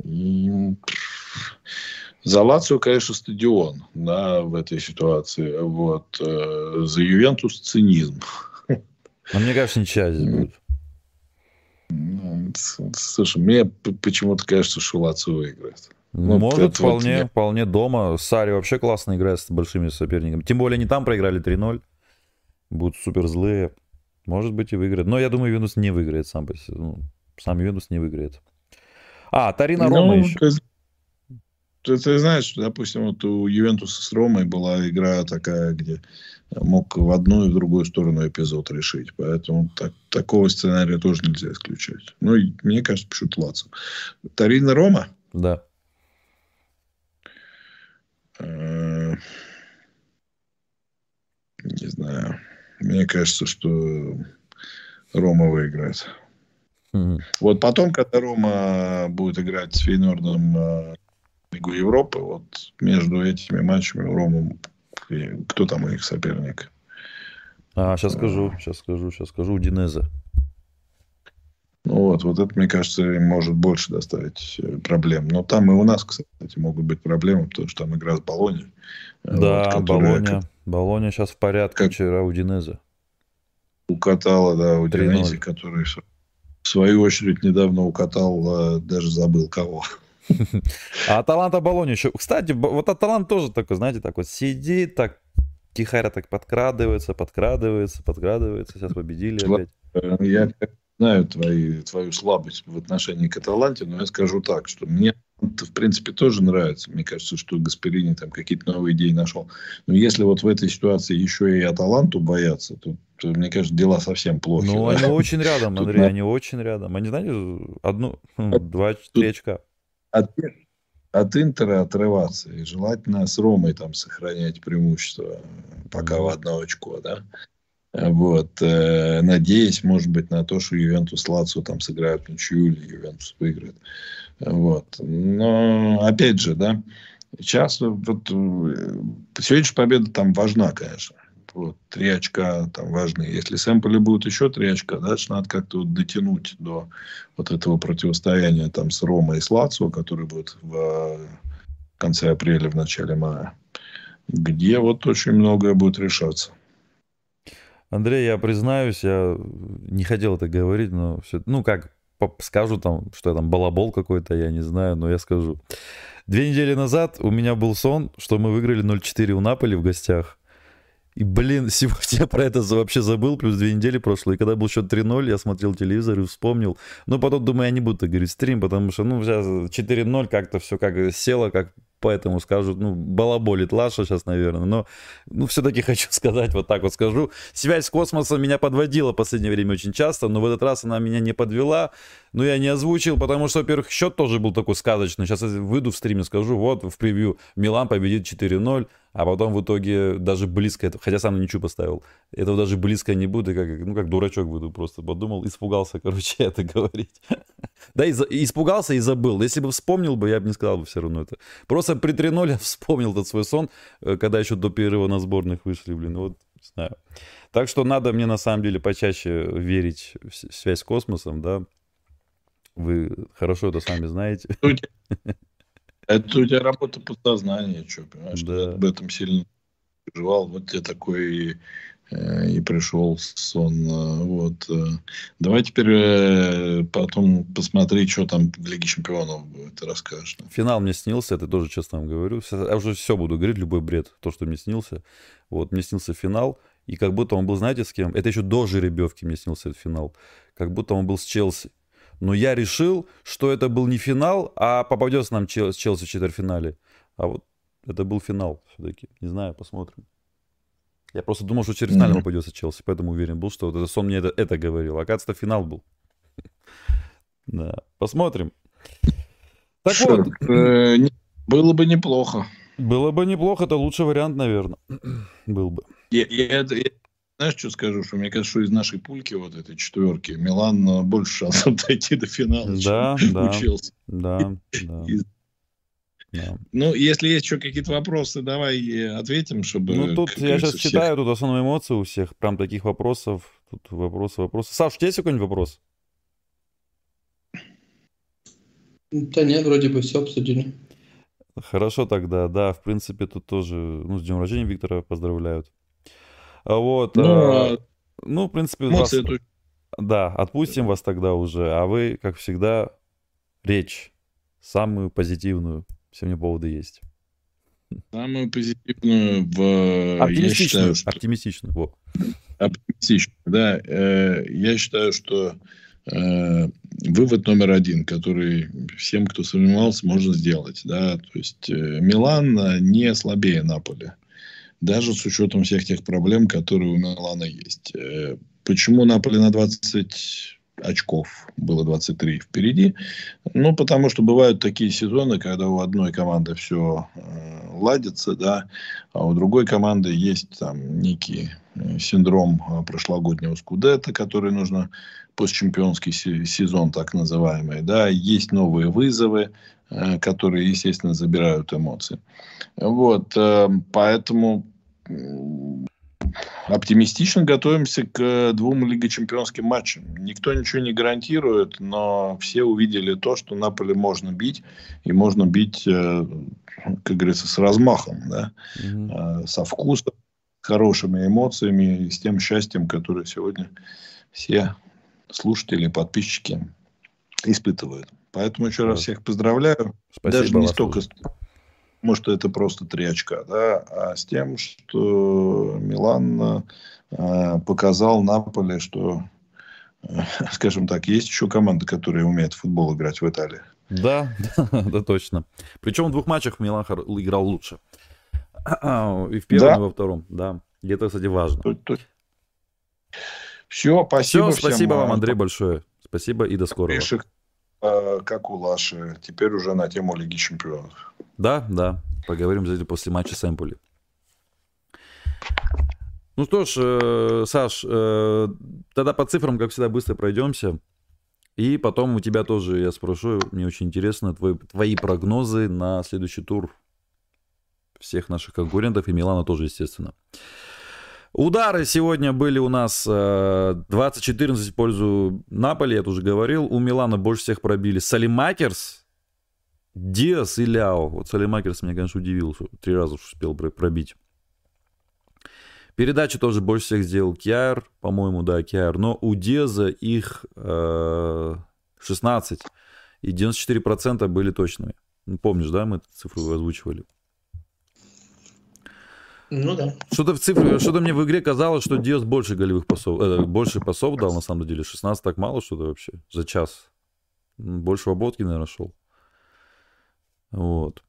И за Лацио, конечно, стадион да, в этой ситуации. Вот. Э, за Ювентус цинизм. А мне кажется, ничья здесь будет. Ну, слушай, мне почему-то кажется, что Лацио выиграет. Ну, Может, вполне, вот вполне дома. Сари вообще классно играет с большими соперниками. Тем более, они там проиграли 3-0. Будут супер злые. Может быть, и выиграет. Но я думаю, Ювентус не выиграет сам. Ну, сам Ювентус не выиграет. А, Тарина Рома ну, еще. Ты, ты, ты знаешь, допустим, вот у Ювентуса с Ромой была игра такая, где мог в одну и в другую сторону эпизод решить. Поэтому так, такого сценария тоже нельзя исключать. Ну, мне кажется, почему-то Лацо. Тарина Рома? Да. Э, не знаю. Мне кажется, что Рома выиграет. Mm-hmm. Вот потом, когда Рома будет играть с Фейнордом э, Лигу Европы, вот между этими матчами Рома, кто там их соперник? А, сейчас скажу, сейчас скажу, сейчас скажу. Удинеза. Ну вот, вот это, мне кажется, может больше доставить э, проблем. Но там и у нас, кстати, могут быть проблемы, потому что там игра с Болонией. Э, да, вот, Болония. Болония сейчас в порядке, как... вчера Удинеза. Укатала, да, Удинезе, который в свою очередь недавно укатал, э, даже забыл кого. А Аталанта Болония еще... Кстати, вот Аталант тоже такой, знаете, так вот сидит, так тихаря так подкрадывается, подкрадывается, подкрадывается. Сейчас победили опять. Я знаю твои, твою слабость в отношении к Аталанте, но я скажу так, что мне в принципе, тоже нравится. Мне кажется, что Гасперини там какие-то новые идеи нашел. Но если вот в этой ситуации еще и Аталанту бояться, то, то мне кажется, дела совсем плохи. Ну, да? они очень рядом, Андрей, Тут, они очень рядом. Они, знаете, одну, ну, два, три очка. От, от Интера отрываться. И желательно с Ромой там сохранять преимущество пока в одно очко, да. Вот, э, надеясь, может быть, на то, что Ювентус Лацо там сыграют ничью или Ювентус выиграет. Вот. Но, опять же, да, сейчас вот, э, сегодняшняя победа там важна, конечно. Вот, три очка там важны. Если с Эмполи будет еще три очка, дальше надо как-то вот дотянуть до вот этого противостояния там с Ромой и с Лацио, который будет в конце апреля, в начале мая, где вот очень многое будет решаться. Андрей, я признаюсь, я не хотел это говорить, но все, ну как, скажу там, что я там балабол какой-то, я не знаю, но я скажу. Две недели назад у меня был сон, что мы выиграли 0-4 у Наполи в гостях. И, блин, сегодня я про это вообще забыл, плюс две недели прошло. И когда был счет 3-0, я смотрел телевизор и вспомнил. Но потом думаю, я не буду говорить стрим, потому что, ну, сейчас 4-0 как-то все как село, как поэтому скажут, ну, балаболит Лаша сейчас, наверное, но, ну, все-таки хочу сказать, вот так вот скажу. Связь с космосом меня подводила в последнее время очень часто, но в этот раз она меня не подвела, но я не озвучил, потому что, во-первых, счет тоже был такой сказочный. Сейчас я выйду в стриме, скажу, вот, в превью Милан победит 4-0, а потом в итоге даже близко, это, хотя сам ничего поставил, этого даже близко не буду, как, ну, как дурачок буду просто подумал, испугался, короче, это говорить. Да, испугался и забыл. Если бы вспомнил бы, я бы не сказал бы все равно это. Просто при 3 я вспомнил этот свой сон, э, когда еще до перерыва на сборных вышли, блин, вот, не знаю. Так что надо мне на самом деле почаще верить в связь с космосом, да. Вы хорошо это сами знаете. Это у тебя работа подсознания, что, понимаешь? Да. Ты об этом сильно переживал. Вот тебе такой э, и пришел сон. Э, вот. Э. Давай теперь потом посмотри, что там в Лиге Чемпионов будет, расскажешь. Финал мне снился, это тоже честно вам говорю. Я уже все буду говорить, любой бред, то, что мне снился. Вот, мне снился финал, и как будто он был, знаете, с кем? Это еще до жеребьевки мне снился этот финал. Как будто он был с Челси. Но я решил, что это был не финал, а попадется нам Чел- Челси в четвертьфинале. А вот это был финал все-таки. Не знаю, посмотрим. Я просто думал, что через финале mm-hmm. попадется Челси, поэтому уверен был, что вот это сон мне это, это говорил. Оказывается, финал был. Да, посмотрим. Так вот. Э, было бы неплохо. Было бы неплохо, это лучший вариант, наверное. Был бы. Я, я, я знаешь, что скажу? Что мне кажется, что из нашей пульки, вот этой четверки, Милан э, больше шансов дойти до финала, да, чем да, учился. Да, да. Да. Ну, если есть еще какие-то вопросы, давай ответим, чтобы... Ну, тут я сейчас всех... читаю, тут основные эмоции у всех, прям таких вопросов, тут вопросы, вопросы. Саш, у тебя есть какой-нибудь вопрос? Да нет, вроде бы все обсудили. Хорошо тогда, да, в принципе, тут тоже, ну, с днем рождения Виктора поздравляют. А вот. Ну, а, ну в принципе, вас... это... да, отпустим вас тогда уже. А вы, как всегда, речь самую позитивную. Сегодня поводы есть. Самую позитивную в... Оптимистичную. Считаю, что... Оптимистичную. Во. Оптимистичную, да. Э, я считаю, что э, вывод номер один, который всем, кто сомневался, можно сделать. Да? То есть э, Милан не слабее Наполи даже с учетом всех тех проблем, которые у Милана есть. Э, почему Наполе на 20 очков было 23 впереди? Ну, потому что бывают такие сезоны, когда у одной команды все э, ладится, да, а у другой команды есть там некий э, синдром э, прошлогоднего скудета, который нужно постчемпионский сезон так называемый, да, есть новые вызовы, которые, естественно, забирают эмоции. Вот, поэтому оптимистично готовимся к двум Лиге Чемпионским матчам. Никто ничего не гарантирует, но все увидели то, что Наполе можно бить, и можно бить, э, как говорится, с размахом, да? mm со вкусом, с хорошими эмоциями и с тем счастьем, которое сегодня все слушатели, подписчики испытывают. Поэтому еще раз всех поздравляю. Спасибо Даже не столько... Слушать потому что это просто три очка, да, а с тем, что Милан э, показал Наполе, что, э, скажем так, есть еще команда, которая умеет в футбол играть в Италии. Да, да, точно. Причем в двух матчах Милан играл лучше. И в первом, да? и во втором, да. И это, кстати, важно. Все, спасибо Все, спасибо всем. вам, Андрей, большое. Спасибо и до скорого. Пишек, как у Лаши. Теперь уже на тему Лиги Чемпионов. Да, да. Поговорим обязательно после матча с Эмполи. Ну что ж, э, Саш, э, тогда по цифрам, как всегда, быстро пройдемся. И потом у тебя тоже я спрошу, мне очень интересно, твой, твои прогнозы на следующий тур всех наших конкурентов и Милана тоже, естественно. Удары сегодня были у нас 20-14 в пользу Наполи, я тоже говорил. У Милана больше всех пробили Салимакерс, Диас и Ляо. Вот Салимакерс меня, конечно, удивил, что три раза успел пробить. Передачи тоже больше всех сделал Киар, по-моему, да, Киар. Но у Деза их э, 16. И 94% были точными. Помнишь, да, мы эту цифру озвучивали? Ну да. Что-то в цифре, что-то мне в игре казалось, что Диас больше голевых пасов, э, больше пасов дал на самом деле. 16 так мало что-то вообще за час. Больше ободки, наверное, шел. Вот.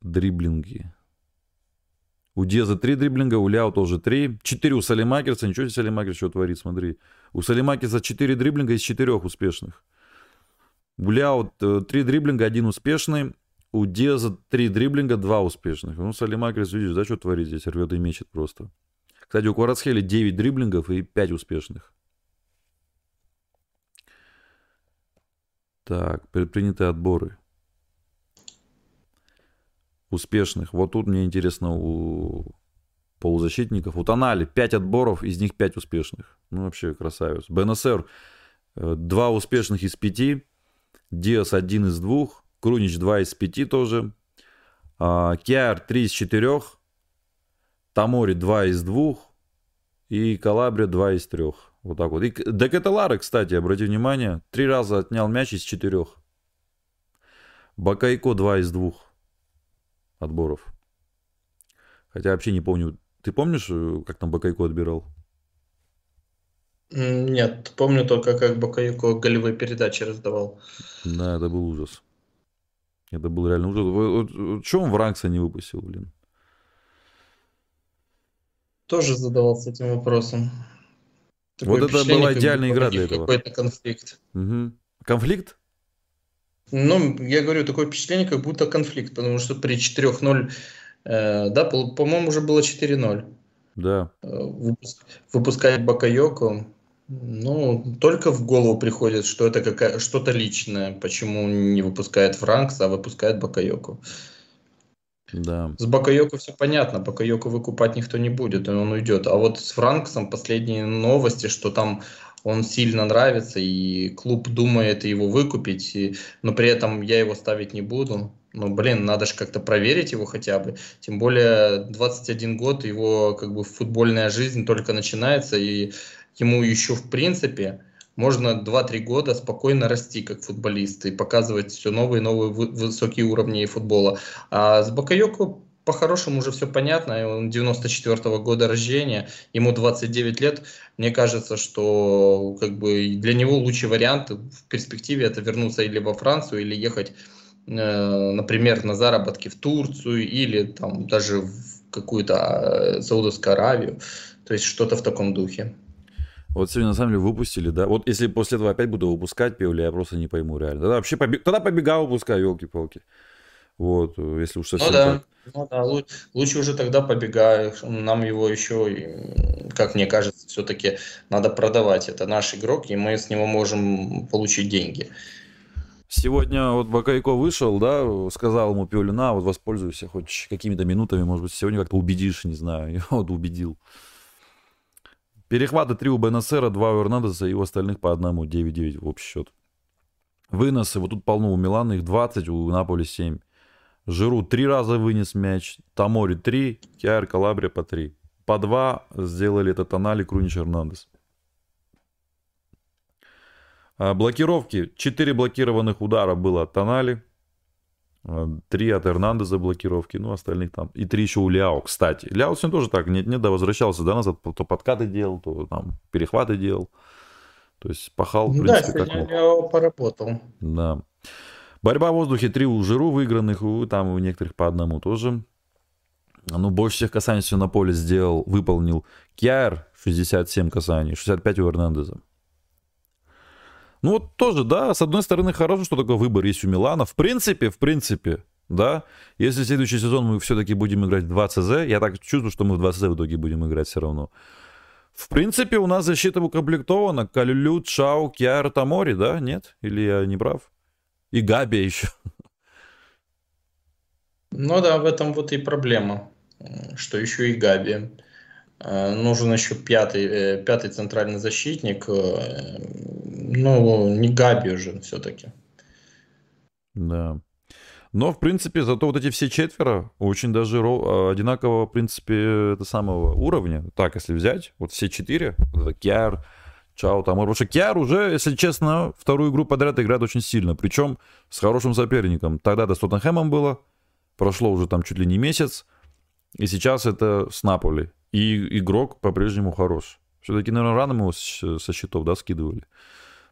Дриблинги. У Деза три дриблинга, у Ляо тоже три. Четыре у Салимакерса. Ничего себе Салимакерс что творит, смотри. У Салимакерса четыре дриблинга из четырех успешных. У Ляо э, три дриблинга, один успешный. У Деза три дриблинга, два успешных. Ну, Салимакерс, видишь, да, что творит здесь? Рвет и мечет просто. Кстати, у Кварацхели 9 дриблингов и 5 успешных. Так, предпринятые отборы успешных. Вот тут мне интересно у полузащитников. У Тонали 5 отборов, из них 5 успешных. Ну, вообще красавец. БНСР 2 успешных из 5. Диас 1 из 2. Крунич 2 из 5 тоже. А, Киар 3 из 4. Тамори 2 из 2. И Калабрия 2 из 3. Вот так вот. И Декаталары, кстати, обрати внимание, три раза отнял мяч из четырех. Бакайко 2 из 2 отборов. Хотя вообще не помню. Ты помнишь, э, как там Бакайко отбирал? Нет, помню только, как Бакайко голевые передачи раздавал. Да, это был ужас. Это был реально ужас. Вот, вот, что он в Ранкса не выпустил, блин? Тоже задавался этим вопросом. Такое вот это была идеальная игра для этого. Какой-то конфликт. Угу. Конфликт? Ну, я говорю, такое впечатление, как будто конфликт, потому что при 4-0, э, да, по- по-моему, уже было 4-0. Да. Э, выпуск, выпускает Бакайоку. Ну, только в голову приходит, что это какая, что-то личное. Почему не выпускает Франкс, а выпускает Бакайоку. Да. С Бакайоко все понятно, Бакайоко выкупать никто не будет, и он уйдет. А вот с Франксом последние новости, что там он сильно нравится, и клуб думает его выкупить, и, но при этом я его ставить не буду. Ну, блин, надо же как-то проверить его хотя бы. Тем более 21 год, его как бы футбольная жизнь только начинается, и ему еще в принципе можно 2-3 года спокойно расти как футболист и показывать все новые и новые высокие уровни футбола. А с Бакайоко по-хорошему уже все понятно. Он 94 -го года рождения, ему 29 лет. Мне кажется, что как бы для него лучший вариант в перспективе это вернуться или во Францию, или ехать, э, например, на заработки в Турцию, или там даже в какую-то э, Саудовскую Аравию. То есть что-то в таком духе. Вот сегодня на самом деле выпустили, да. Вот если после этого опять буду выпускать Певли, я просто не пойму реально. Тогда вообще побег... тогда побега выпускаю, елки-палки. Вот, э, если уж совсем ну, да. так. Ну да, лучше, лучше уже тогда побегаешь. Нам его еще, как мне кажется, все-таки надо продавать. Это наш игрок, и мы с него можем получить деньги. Сегодня вот Бакайко вышел, да, сказал ему Пиолю, на, вот воспользуйся хоть какими-то минутами, может быть, сегодня как-то убедишь, не знаю. И вот убедил. Перехваты 3 у Бенасера, 2 у Эрнандеса и у остальных по одному, 9-9 в общий счет. Выносы, вот тут полно у Милана, их 20, у Наполи 7. Жиру три раза вынес мяч, Тамори три, Киар Калабрия по три. По два сделали это Тонали, Крунич, Эрнандес. А, блокировки. Четыре блокированных удара было от Тонали. Три от Эрнандеса блокировки, ну, остальных там. И три еще у Ляо, кстати. Ляо сегодня тоже так, нет, нет, да, возвращался, да, назад, то подкаты делал, то там перехваты делал. То То есть пахал, в принципе, да, как мог. Ляо поработал. Да. Борьба в воздухе, три у Жиру выигранных, у, там у некоторых по одному тоже. Ну, больше всех касаний все на поле сделал, выполнил Кьяр, 67 касаний, 65 у Эрнандеза. Ну вот тоже, да, с одной стороны хорошо, что такой выбор есть у Милана. В принципе, в принципе, да, если следующий сезон мы все-таки будем играть в 2 ЦЗ, я так чувствую, что мы в 2 ЦЗ в итоге будем играть все равно. В принципе, у нас защита укомплектована. Калюлю, Чау, Кьяр, Тамори, да? Нет? Или я не прав? И Габи еще. Ну да, в этом вот и проблема, что еще и Габи. Э, нужен еще пятый, э, пятый центральный защитник. Ну, не Габи уже все-таки. Да. Но, в принципе, зато вот эти все четверо очень даже одинакового, в принципе, это самого уровня. Так, если взять, вот все четыре, это Киар, Чао, там, потому что Киар уже, если честно, вторую игру подряд играет очень сильно, причем с хорошим соперником. Тогда-то с Тоттенхэмом было, прошло уже там чуть ли не месяц, и сейчас это с Наполи. И игрок по-прежнему хорош. Все-таки, наверное, рано мы его со счетов, да, скидывали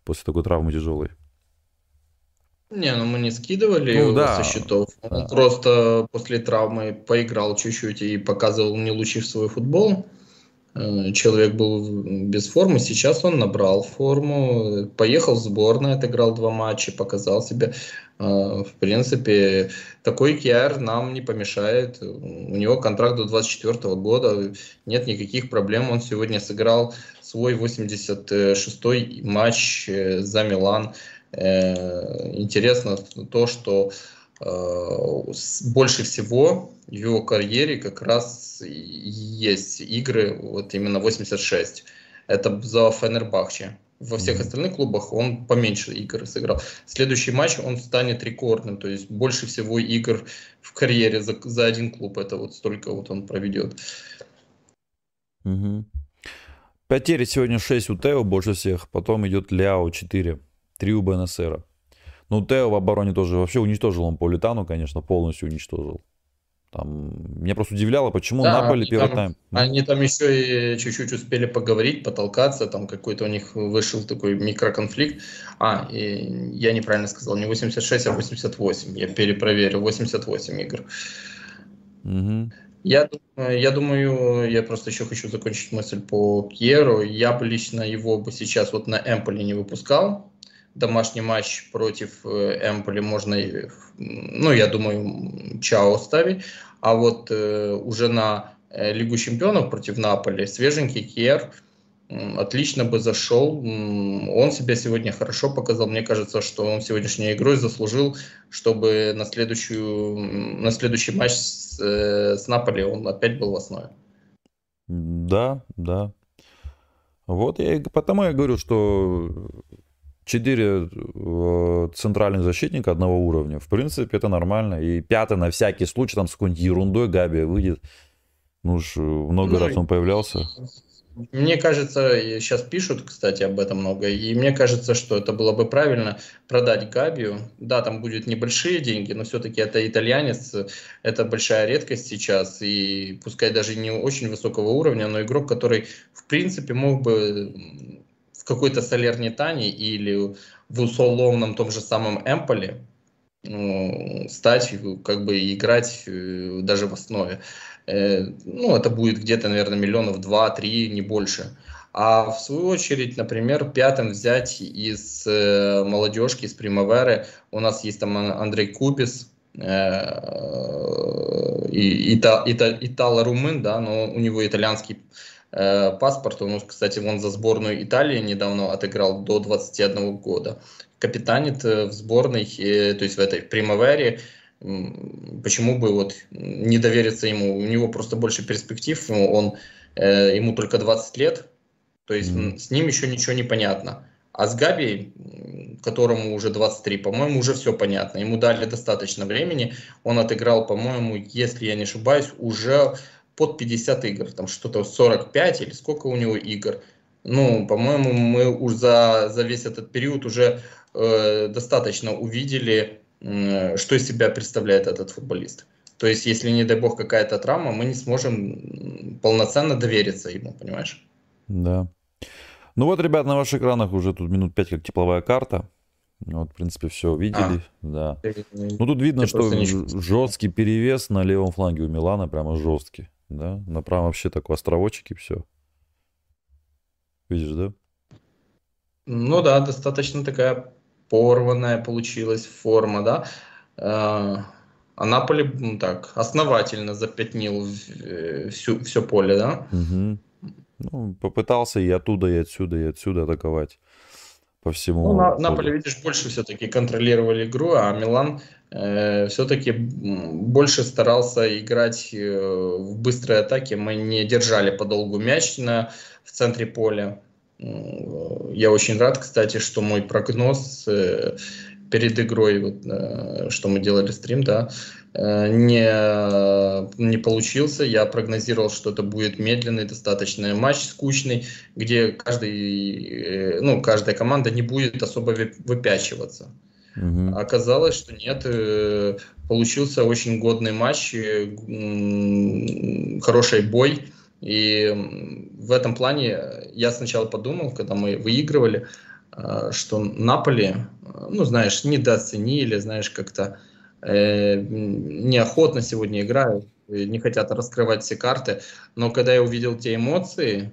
после такой травмы тяжелой. Не, ну мы не скидывали ну, его да. со счетов. Он да. просто после травмы поиграл чуть-чуть и показывал не лучший свой футбол. Э, человек был без формы, сейчас он набрал форму, поехал в сборную, отыграл два матча, показал себя. Э, в принципе, такой Киар нам не помешает. У него контракт до 2024 года, нет никаких проблем. Он сегодня сыграл свой 86-й матч э, за Милан. Интересно то, что больше всего в его карьере как раз есть игры, вот именно 86. Это за Фенербахче. Во всех остальных клубах он поменьше игр сыграл. Следующий матч он станет рекордным, то есть больше всего игр в карьере за, за один клуб. Это вот столько вот он проведет. Угу. Потери сегодня 6 у Тео больше всех, потом идет Ляо 4, 3 у Бенесера. Ну, Тео в обороне тоже вообще уничтожил он Политану, конечно, полностью уничтожил. Там, меня просто удивляло, почему да, Наполи первый там, тайм. Они там еще и чуть-чуть успели поговорить, потолкаться, там какой-то у них вышел такой микроконфликт. А, и я неправильно сказал, не 86, а 88. Я перепроверил, 88 игр. Угу. Я, я думаю, я просто еще хочу закончить мысль по Кьеру. Я бы лично его бы сейчас вот на Эмполе не выпускал домашний матч против э, Эмполи можно, ну, я думаю, Чао ставить. А вот э, уже на э, Лигу чемпионов против Наполи свеженький Кьер отлично бы зашел. Он себя сегодня хорошо показал. Мне кажется, что он сегодняшней игрой заслужил, чтобы на, следующую, на следующий матч с, с Наполи он опять был в основе. Да, да. Вот я потому я говорю, что четыре э, центральных защитника одного уровня. В принципе, это нормально. И пятый на всякий случай, там с какой-нибудь ерундой Габи выйдет. Ну уж э, много ну, раз он появлялся. Мне кажется, сейчас пишут, кстати, об этом много, и мне кажется, что это было бы правильно продать Габию. Да, там будет небольшие деньги, но все-таки это итальянец, это большая редкость сейчас, и пускай даже не очень высокого уровня, но игрок, который, в принципе, мог бы в какой-то Салернитане или в условном том же самом Эмполе ну, стать, как бы играть э, даже в основе. Э, ну, это будет где-то, наверное, миллионов два-три, не больше. А в свою очередь, например, пятым взять из э, молодежки, из Примаверы, у нас есть там Андрей Купис, э, и, итало-румын, да, но у него итальянский Э, паспорт. Он, кстати, вон за сборную Италии недавно отыграл до 21 года. Капитанит в сборной, э, то есть в этой Примавере. Почему бы вот не довериться ему? У него просто больше перспектив. Он, ему только 20 лет, то есть mm-hmm. с ним еще ничего не понятно. А с Габи, которому уже 23, по-моему, уже все понятно. Ему дали достаточно времени. Он отыграл, по-моему, если я не ошибаюсь, уже под 50 игр, там что-то 45 или сколько у него игр. Ну, по-моему, мы уже за, за весь этот период уже э, достаточно увидели, э, что из себя представляет этот футболист. То есть, если, не дай бог, какая-то травма, мы не сможем полноценно довериться ему, понимаешь? Да. Ну вот, ребят, на ваших экранах уже тут минут 5 как тепловая карта. Вот, в принципе, все видели, а. да. Ну тут видно, что жесткий перевес на левом фланге у Милана, прямо жесткий, да. На правом вообще такой островочек и все. Видишь, да? Ну да, достаточно такая порванная получилась форма, да. А, а Наполи ну, так основательно запятнил э, всю, все поле, да? Угу. Ну, попытался и оттуда, и отсюда, и отсюда атаковать по всему. Ну, на, Наполе, видишь, больше все-таки контролировали игру, а Милан э, все-таки больше старался играть э, в быстрой атаке. Мы не держали подолгу мяч на, в центре поля. Я очень рад, кстати, что мой прогноз э, перед игрой, вот, э, что мы делали стрим, да, э, не, не получился. Я прогнозировал, что это будет медленный достаточно матч, скучный, где каждый, ну, каждая команда не будет особо выпячиваться. Угу. Оказалось, что нет, получился очень годный матч, хороший бой. И в этом плане я сначала подумал, когда мы выигрывали, Э, что Наполи, э, ну, знаешь, недооценили, знаешь, как-то э, неохотно сегодня играют, не хотят раскрывать все карты. Но когда я увидел те эмоции,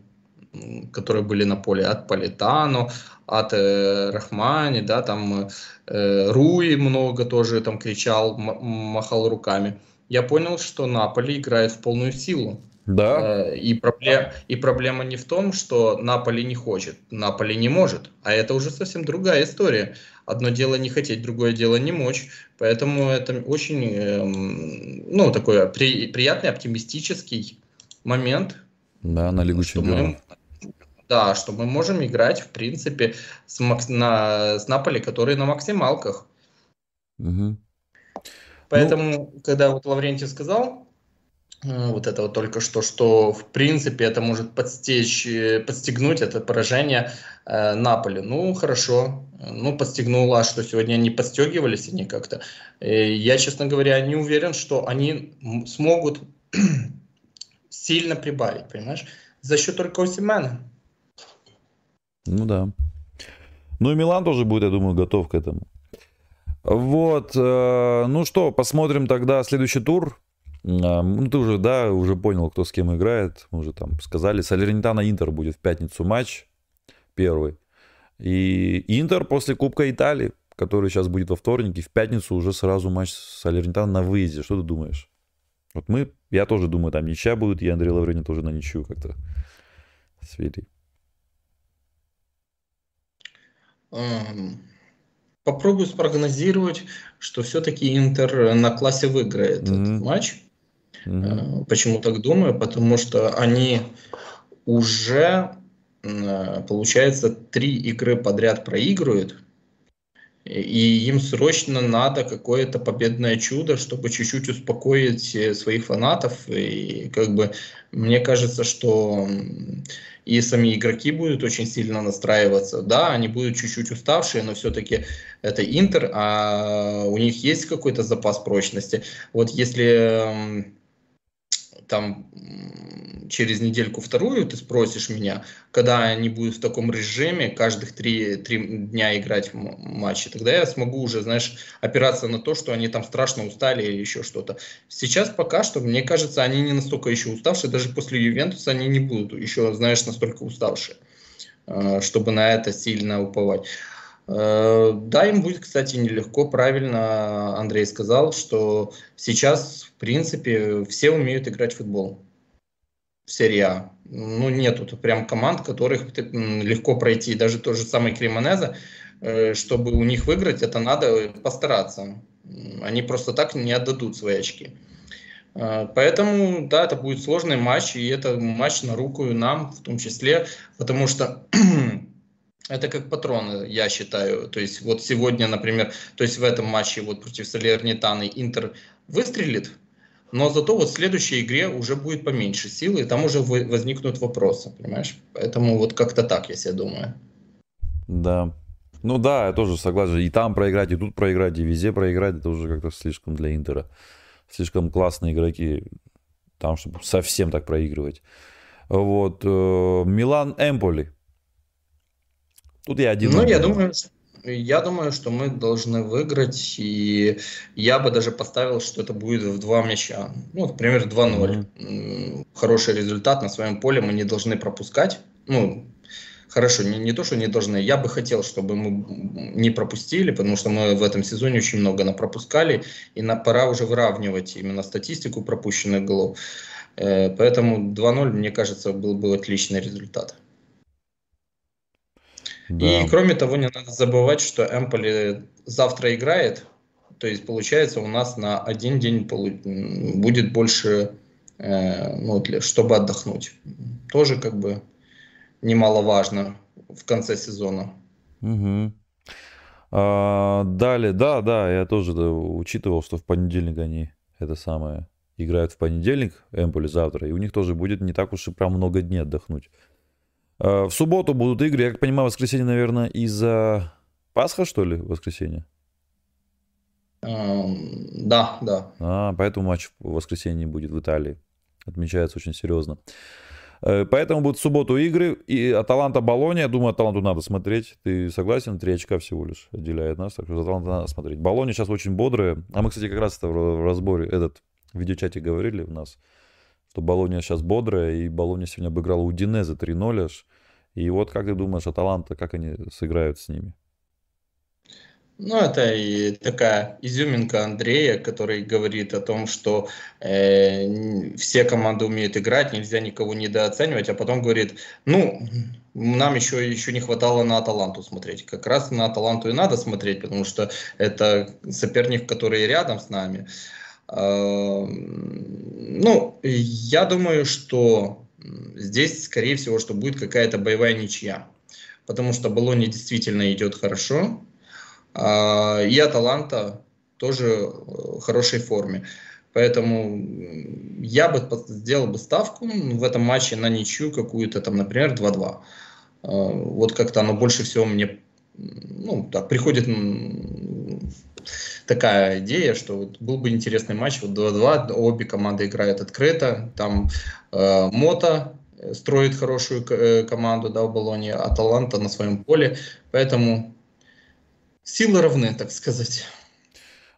которые были на поле от Политано, от э, Рахмани, да, там э, Руи много тоже там кричал, махал руками, я понял, что Наполи играет в полную силу. Да. Э, и, проблем, и проблема не в том, что Наполи не хочет, Наполи не может. А это уже совсем другая история. Одно дело не хотеть, другое дело не мочь. Поэтому это очень, эм, ну, такой при, приятный, оптимистический момент. Да, на Лигу Чемпионов. Да, что мы можем играть, в принципе, с, на, с Наполи, которые на максималках. Угу. Поэтому, ну... когда вот Лаврентий сказал, вот это вот только что, что в принципе это может подстечь, э, подстегнуть это поражение э, Наполи. Ну, хорошо, ну, подстегнуло, а что сегодня они подстегивались они как-то. Э, я, честно говоря, не уверен, что они смогут сильно прибавить, понимаешь, за счет только Осимена. Ну да. Ну и Милан тоже будет, я думаю, готов к этому. Вот, э, ну что, посмотрим тогда следующий тур. Ну, ты уже, да, уже понял, кто с кем играет. Мы уже там сказали. Салернитана Интер будет в пятницу матч первый. И Интер после Кубка Италии, который сейчас будет во вторник, и в пятницу уже сразу матч с Салернитана на выезде. Что ты думаешь? Вот мы, я тоже думаю, там ничья будет, и Андрей Лавренин тоже на ничью как-то свели. Попробую спрогнозировать, что все-таки Интер на классе выиграет mm-hmm. этот матч. Угу. Почему так думаю? Потому что они уже, э, получается, три игры подряд проигрывают, и им срочно надо какое-то победное чудо, чтобы чуть-чуть успокоить э, своих фанатов. И как бы мне кажется, что и сами игроки будут очень сильно настраиваться. Да, они будут чуть-чуть уставшие, но все-таки это Интер, а у них есть какой-то запас прочности. Вот если там через недельку-вторую ты спросишь меня, когда они будут в таком режиме каждых три, три дня играть в матче, тогда я смогу уже, знаешь, опираться на то, что они там страшно устали или еще что-то. Сейчас пока что, мне кажется, они не настолько еще уставшие, даже после Ювентуса они не будут еще, знаешь, настолько уставшие, э, чтобы на это сильно уповать. Э, да, им будет, кстати, нелегко. Правильно Андрей сказал, что сейчас, в принципе, все умеют играть в футбол. В серии А. Ну, нету тут прям команд, которых легко пройти. Даже тот же самый Кремонеза, э, чтобы у них выиграть, это надо постараться. Они просто так не отдадут свои очки. Э, поэтому, да, это будет сложный матч, и это матч на руку нам в том числе, потому что это как патроны, я считаю. То есть вот сегодня, например, то есть в этом матче вот против Салернитаны Интер выстрелит, но зато вот в следующей игре уже будет поменьше силы, и там уже возникнут вопросы, понимаешь? Поэтому вот как-то так, я себе думаю. Да. Ну да, я тоже согласен. И там проиграть, и тут проиграть, и везде проиграть, это уже как-то слишком для Интера. Слишком классные игроки там, чтобы совсем так проигрывать. Вот. Э, Милан Эмполи. Тут я один. Ну, я думаю, я думаю, что мы должны выиграть, и я бы даже поставил, что это будет в два мяча. Ну, например, 2-0. Mm-hmm. Хороший результат на своем поле мы не должны пропускать. Ну, хорошо, не, не то, что не должны. Я бы хотел, чтобы мы не пропустили, потому что мы в этом сезоне очень много напропускали, и на, пора уже выравнивать именно статистику пропущенных голов. Э, поэтому 2-0, мне кажется, был бы отличный результат. Да. И кроме того, не надо забывать, что Эмполи завтра играет, то есть получается у нас на один день будет больше, э, ну, для, чтобы отдохнуть. Тоже как бы немаловажно в конце сезона. Угу. А, далее, да, да, я тоже да, учитывал, что в понедельник они это самое играют в понедельник, Эмполи завтра, и у них тоже будет не так уж и прям много дней отдохнуть. Э, в субботу будут игры, я как понимаю, воскресенье, наверное, из-за Пасха, что ли, воскресенье? Um, да, да. А, поэтому матч в воскресенье будет в Италии. Отмечается очень серьезно. Э, поэтому будут в субботу игры. И Аталанта Болония, думаю, Аталанту надо смотреть. Ты согласен? Три очка всего лишь отделяет нас. Так что Аталанта надо смотреть. Болония сейчас очень бодрая. А мы, кстати, как раз это в разборе, этот в видеочате говорили у нас что Болония сейчас бодрая, и Болония сегодня обыграла Удинеза 3-0 аж. И вот как ты думаешь, Аталанта, как они сыграют с ними? Ну, это и такая изюминка Андрея, который говорит о том, что э, все команды умеют играть, нельзя никого недооценивать, а потом говорит, ну, нам еще, еще не хватало на Аталанту смотреть. Как раз на Аталанту и надо смотреть, потому что это соперник, который рядом с нами. Ну, я думаю, что здесь, скорее всего, что будет какая-то боевая ничья. Потому что Болония действительно идет хорошо. А, и Аталанта тоже в хорошей форме. Поэтому я бы сделал бы ставку в этом матче на ничью какую-то, там, например, 2-2. А, вот как-то оно больше всего мне ну, так, приходит такая идея, что вот был бы интересный матч, вот 2-2, обе команды играют открыто, там э, Мота строит хорошую э, команду, да, в Болоне, а Таланта на своем поле, поэтому силы равны, так сказать.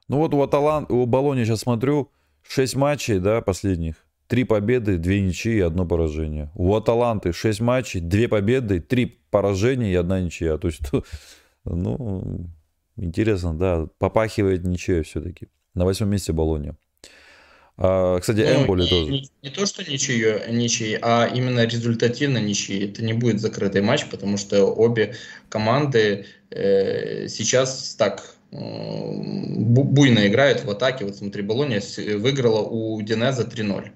Ну вот у, Аталан, у Болони сейчас смотрю, 6 матчей, да, последних, три победы, две ничьи и одно поражение. У Аталанты 6 матчей, две победы, три поражения и одна ничья. То есть, ну, Интересно, да. Попахивает ничего все-таки. На восьмом месте Болония. А, кстати, ну, Эмболи тоже. Не, не то, что ничьи, ничьи, а именно результативно ничьи. Это не будет закрытый матч, потому что обе команды э, сейчас так э, буйно играют в атаке. Вот смотри, Болония выиграла у Динеза 3-0.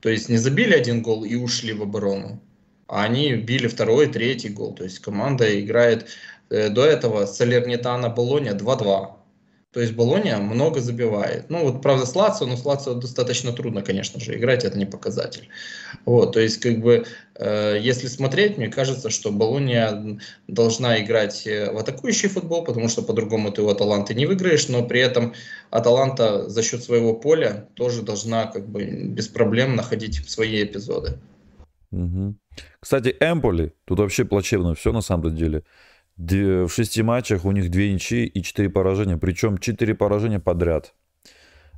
То есть не забили один гол и ушли в оборону. А они били второй, третий гол. То есть команда играет до этого Салернитана Болония 2-2. То есть Болония много забивает. Ну вот, правда, с Лацио, но с Лацио достаточно трудно, конечно же, играть, это не показатель. Вот, то есть, как бы, э, если смотреть, мне кажется, что Болония должна играть э, в атакующий футбол, потому что по-другому ты у Аталанты не выиграешь, но при этом Аталанта за счет своего поля тоже должна, как бы, без проблем находить свои эпизоды. Угу. Кстати, Эмполи, тут вообще плачевно все на самом деле в шести матчах у них две ничьи и четыре поражения. Причем четыре поражения подряд.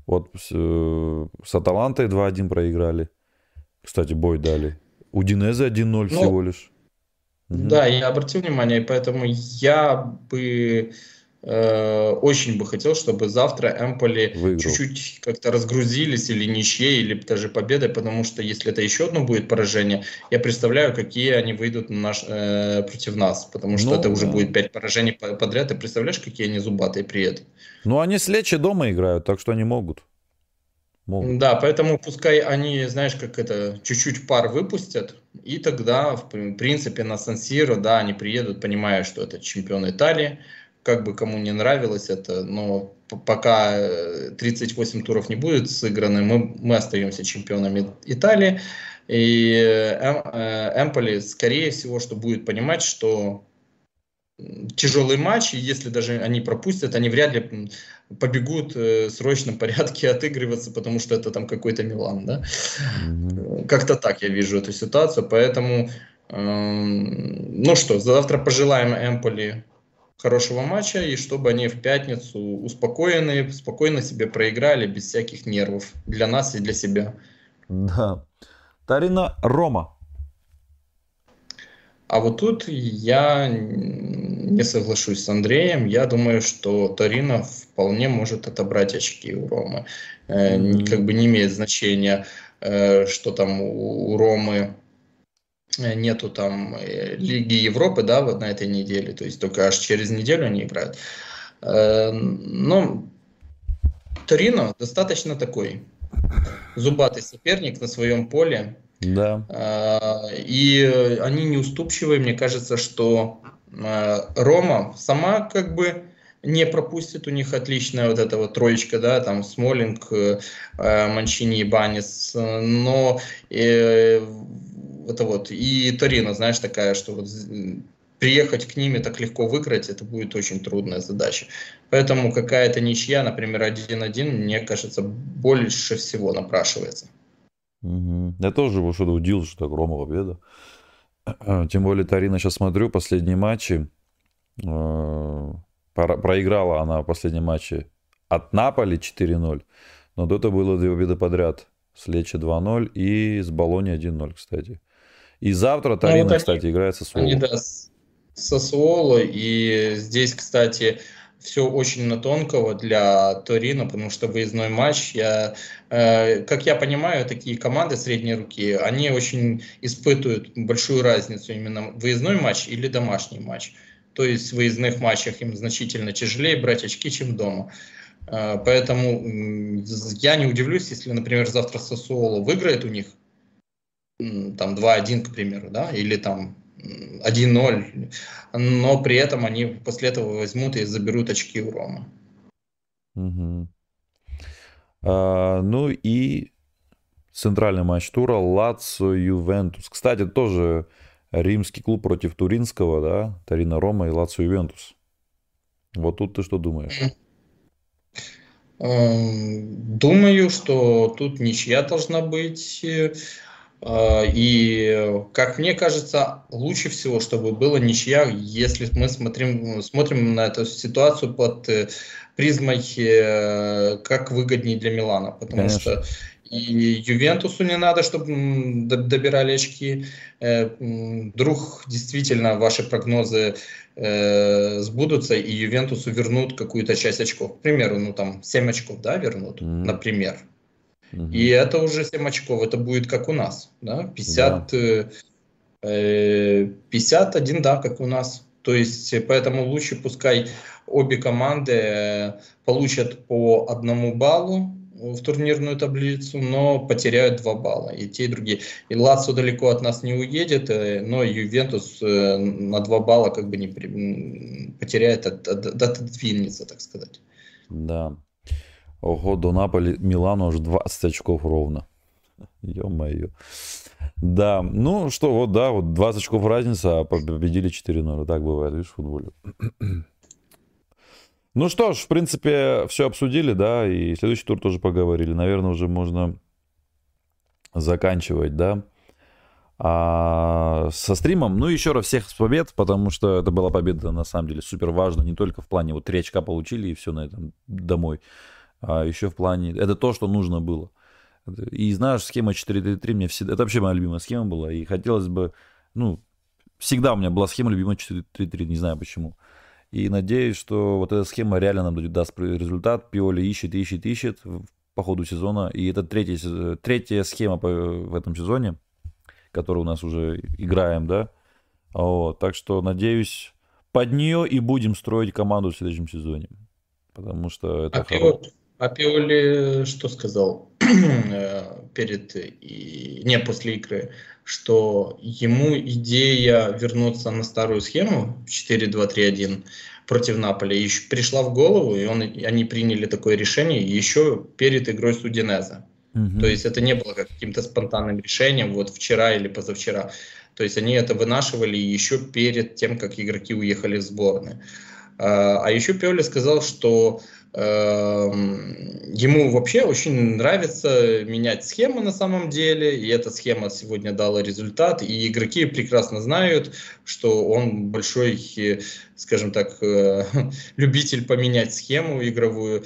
Вот с, э, с Аталантой 2-1 проиграли. Кстати, бой дали. У Динеза 1-0 ну, всего лишь. Да, я обратил внимание, поэтому я бы очень бы хотел, чтобы завтра Эмполи чуть-чуть как-то разгрузились или ничьей, или даже победой, потому что если это еще одно будет поражение, я представляю, какие они выйдут на наш, э, против нас, потому что ну, это уже будет пять поражений подряд. Ты представляешь, какие они зубатые при этом? Ну, они с Лечи дома играют, так что они могут. могут. Да, поэтому пускай они, знаешь, как это, чуть-чуть пар выпустят, и тогда, в принципе, на Сан-Сиро, да, они приедут, понимая, что это чемпион Италии, как бы кому не нравилось это, но пока 38 э, туров не будет сыграны, мы, мы остаемся чемпионами Италии. И э, э, Эмполи, скорее всего, что будет понимать, что тяжелый матч, и если даже они пропустят, они вряд ли побегут в срочном порядке отыгрываться, потому что это там какой-то Милан, да? Mm-hmm. Как-то так я вижу эту ситуацию, поэтому Эм, ну что, завтра пожелаем Эмполи хорошего матча, и чтобы они в пятницу успокоенные, спокойно себе проиграли, без всяких нервов для нас и для себя. Да. Тарина Рома. А вот тут я не соглашусь с Андреем. Я думаю, что Торино вполне может отобрать очки у Ромы. Mm-hmm. Как бы не имеет значения, э, что там у Ромы э, нету там Лиги Европы, да, вот на этой неделе, то есть только аж через неделю они играют. Но Торино достаточно такой зубатый соперник на своем поле. Да. А, и они неуступчивые. Мне кажется, что Рома сама как бы не пропустит. У них отличная вот эта вот троечка, да, там Смолинг, э, Манчини и Банис. Но э, это вот и Торино, знаешь, такая, что вот приехать к ним и так легко выиграть, это будет очень трудная задача. Поэтому какая-то ничья, например, 1-1, мне кажется, больше всего напрашивается. Угу. Я тоже его что-то удивился, что Рома победа. Тем более Тарина сейчас смотрю, последние матчи. Э, проиграла она в последнем от Наполи 4-0. Но до этого было две победы подряд. С Лечи 2-0 и с Болони 1-0, кстати. И завтра Тарина, ну, вот кстати, играет со Суоло. Они, да, со Суоло. И здесь, кстати, все очень на тонкого для Торино, потому что выездной матч, я, э, как я понимаю, такие команды средней руки, они очень испытывают большую разницу именно выездной матч или домашний матч. То есть в выездных матчах им значительно тяжелее брать очки, чем дома. Э, поэтому я не удивлюсь, если, например, завтра Сосуоло выиграет у них, там 2-1, к примеру, да, или там 1-0, но при этом они после этого возьмут и заберут очки у Рома. Угу. А, ну и центральный матч тура Лацо Ювентус. Кстати, тоже римский клуб против Туринского, да? Тарина Рома и Лацо Ювентус. Вот тут ты что думаешь? Эм, думаю, что тут ничья должна быть. А, и, как мне кажется, лучше всего, чтобы было ничья, если мы смотрим, смотрим на эту ситуацию под э, призмой, э, как выгоднее для Милана. Потому Конечно. что и Ювентусу не надо, чтобы добирали очки. Э, вдруг действительно ваши прогнозы сбудутся, и Ювентусу вернут какую-то часть очков. К примеру, ну там 7 очков, да, вернут, mm. например. И это уже 7 очков, это будет как у нас, да, 50, да. Э, 51, да, как у нас. То есть, поэтому лучше пускай обе команды э, получат по одному баллу в турнирную таблицу, но потеряют два балла, и те, и другие. И Лацо далеко от нас не уедет, э, но Ювентус э, на два балла как бы не потеряет, от, от, отодвинется, так сказать. Да. Ого, до Наполи, Милану аж 20 очков ровно. Ё-моё. Да, ну что, вот да, вот 20 очков разница, а победили 4-0. Так бывает, видишь, в футболе. Ну что ж, в принципе, все обсудили, да, и следующий тур тоже поговорили. Наверное, уже можно заканчивать, да. А со стримом, ну еще раз всех с побед, потому что это была победа на самом деле супер важна, не только в плане вот 3 очка получили и все на этом домой, а еще в плане... Это то, что нужно было. И знаешь, схема 4-3-3 мне всегда... Это вообще моя любимая схема была. И хотелось бы... Ну, всегда у меня была схема любимая 4-3-3, не знаю почему. И надеюсь, что вот эта схема реально нам даст результат. Пиоли ищет, ищет, ищет по ходу сезона. И это третья, третья схема в этом сезоне, которую у нас уже играем, да. Вот. Так что, надеюсь, под нее и будем строить команду в следующем сезоне. Потому что это... А хоро... А Пиоли что сказал э, перед и не после игры, что ему идея вернуться на старую схему 4-2-3-1 против Наполи еще пришла в голову, и он, и они приняли такое решение еще перед игрой с Удинеза. Угу. То есть это не было каким-то спонтанным решением вот вчера или позавчера. То есть они это вынашивали еще перед тем, как игроки уехали в сборную. А, а еще Пиоли сказал, что ему вообще очень нравится менять схемы на самом деле, и эта схема сегодня дала результат, и игроки прекрасно знают, что он большой, скажем так, э, любитель поменять схему игровую.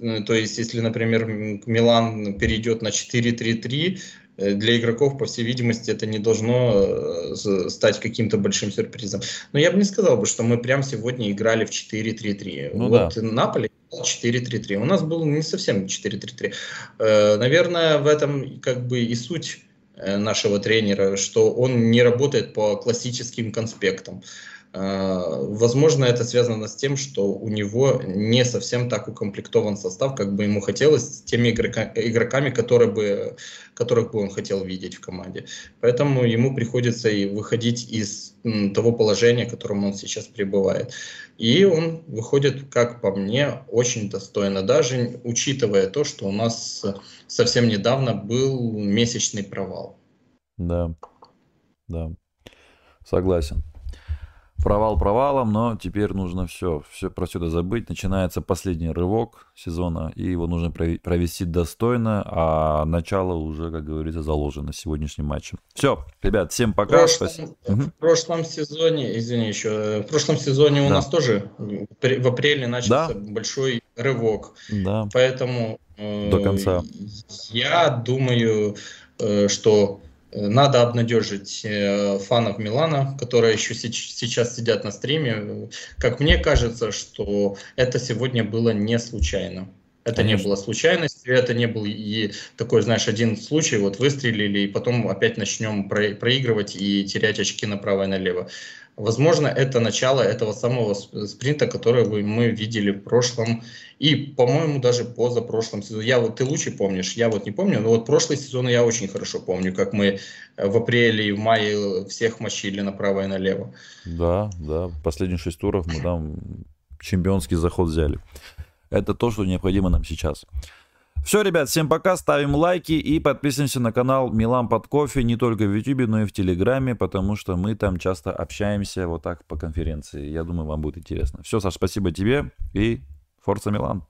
Э, то есть, если, например, Милан перейдет на 4-3-3, Э, для игроков, по всей видимости, это не должно э, стать каким-то большим сюрпризом. Но я бы не сказал бы, что мы прям сегодня играли в 4-3-3. Ну, вот да. Наполе 4-3-3. У нас был не совсем 4-3-3. Э, наверное, в этом как бы и суть нашего тренера, что он не работает по классическим конспектам. А, возможно, это связано с тем, что у него не совсем так укомплектован состав, как бы ему хотелось, с теми игрока, игроками, которые бы, которых бы он хотел видеть в команде. Поэтому ему приходится и выходить из того положения, в котором он сейчас пребывает. И он выходит, как по мне, очень достойно, даже учитывая то, что у нас совсем недавно был месячный провал. Да, да, согласен провал провалом, но теперь нужно все, все про все это забыть. Начинается последний рывок сезона, и его нужно провести достойно, а начало уже, как говорится, заложено сегодняшним матчем. Все, ребят, всем пока. В прошлом, в прошлом сезоне, извини еще, в прошлом сезоне у да. нас тоже в апреле начался да. большой рывок. Да. Поэтому э, до конца. Я думаю, э, что надо обнадежить э, фанов Милана, которые еще сейчас сидят на стриме. Как мне кажется, что это сегодня было не случайно. Это Конечно. не было случайностью, это не был и такой, знаешь, один случай, вот выстрелили, и потом опять начнем проигрывать и терять очки направо и налево. Возможно, это начало этого самого спринта, который мы видели в прошлом и, по-моему, даже позапрошлом сезоне. Я вот ты лучше помнишь, я вот не помню, но вот прошлый сезон я очень хорошо помню, как мы в апреле и в мае всех мочили направо и налево. Да, да, последние шесть туров мы там чемпионский заход взяли. Это то, что необходимо нам сейчас. Все, ребят, всем пока, ставим лайки и подписываемся на канал Милан под кофе не только в YouTube, но и в Телеграме, потому что мы там часто общаемся вот так по конференции. Я думаю, вам будет интересно. Все, Саш, спасибо тебе и Форца Милан.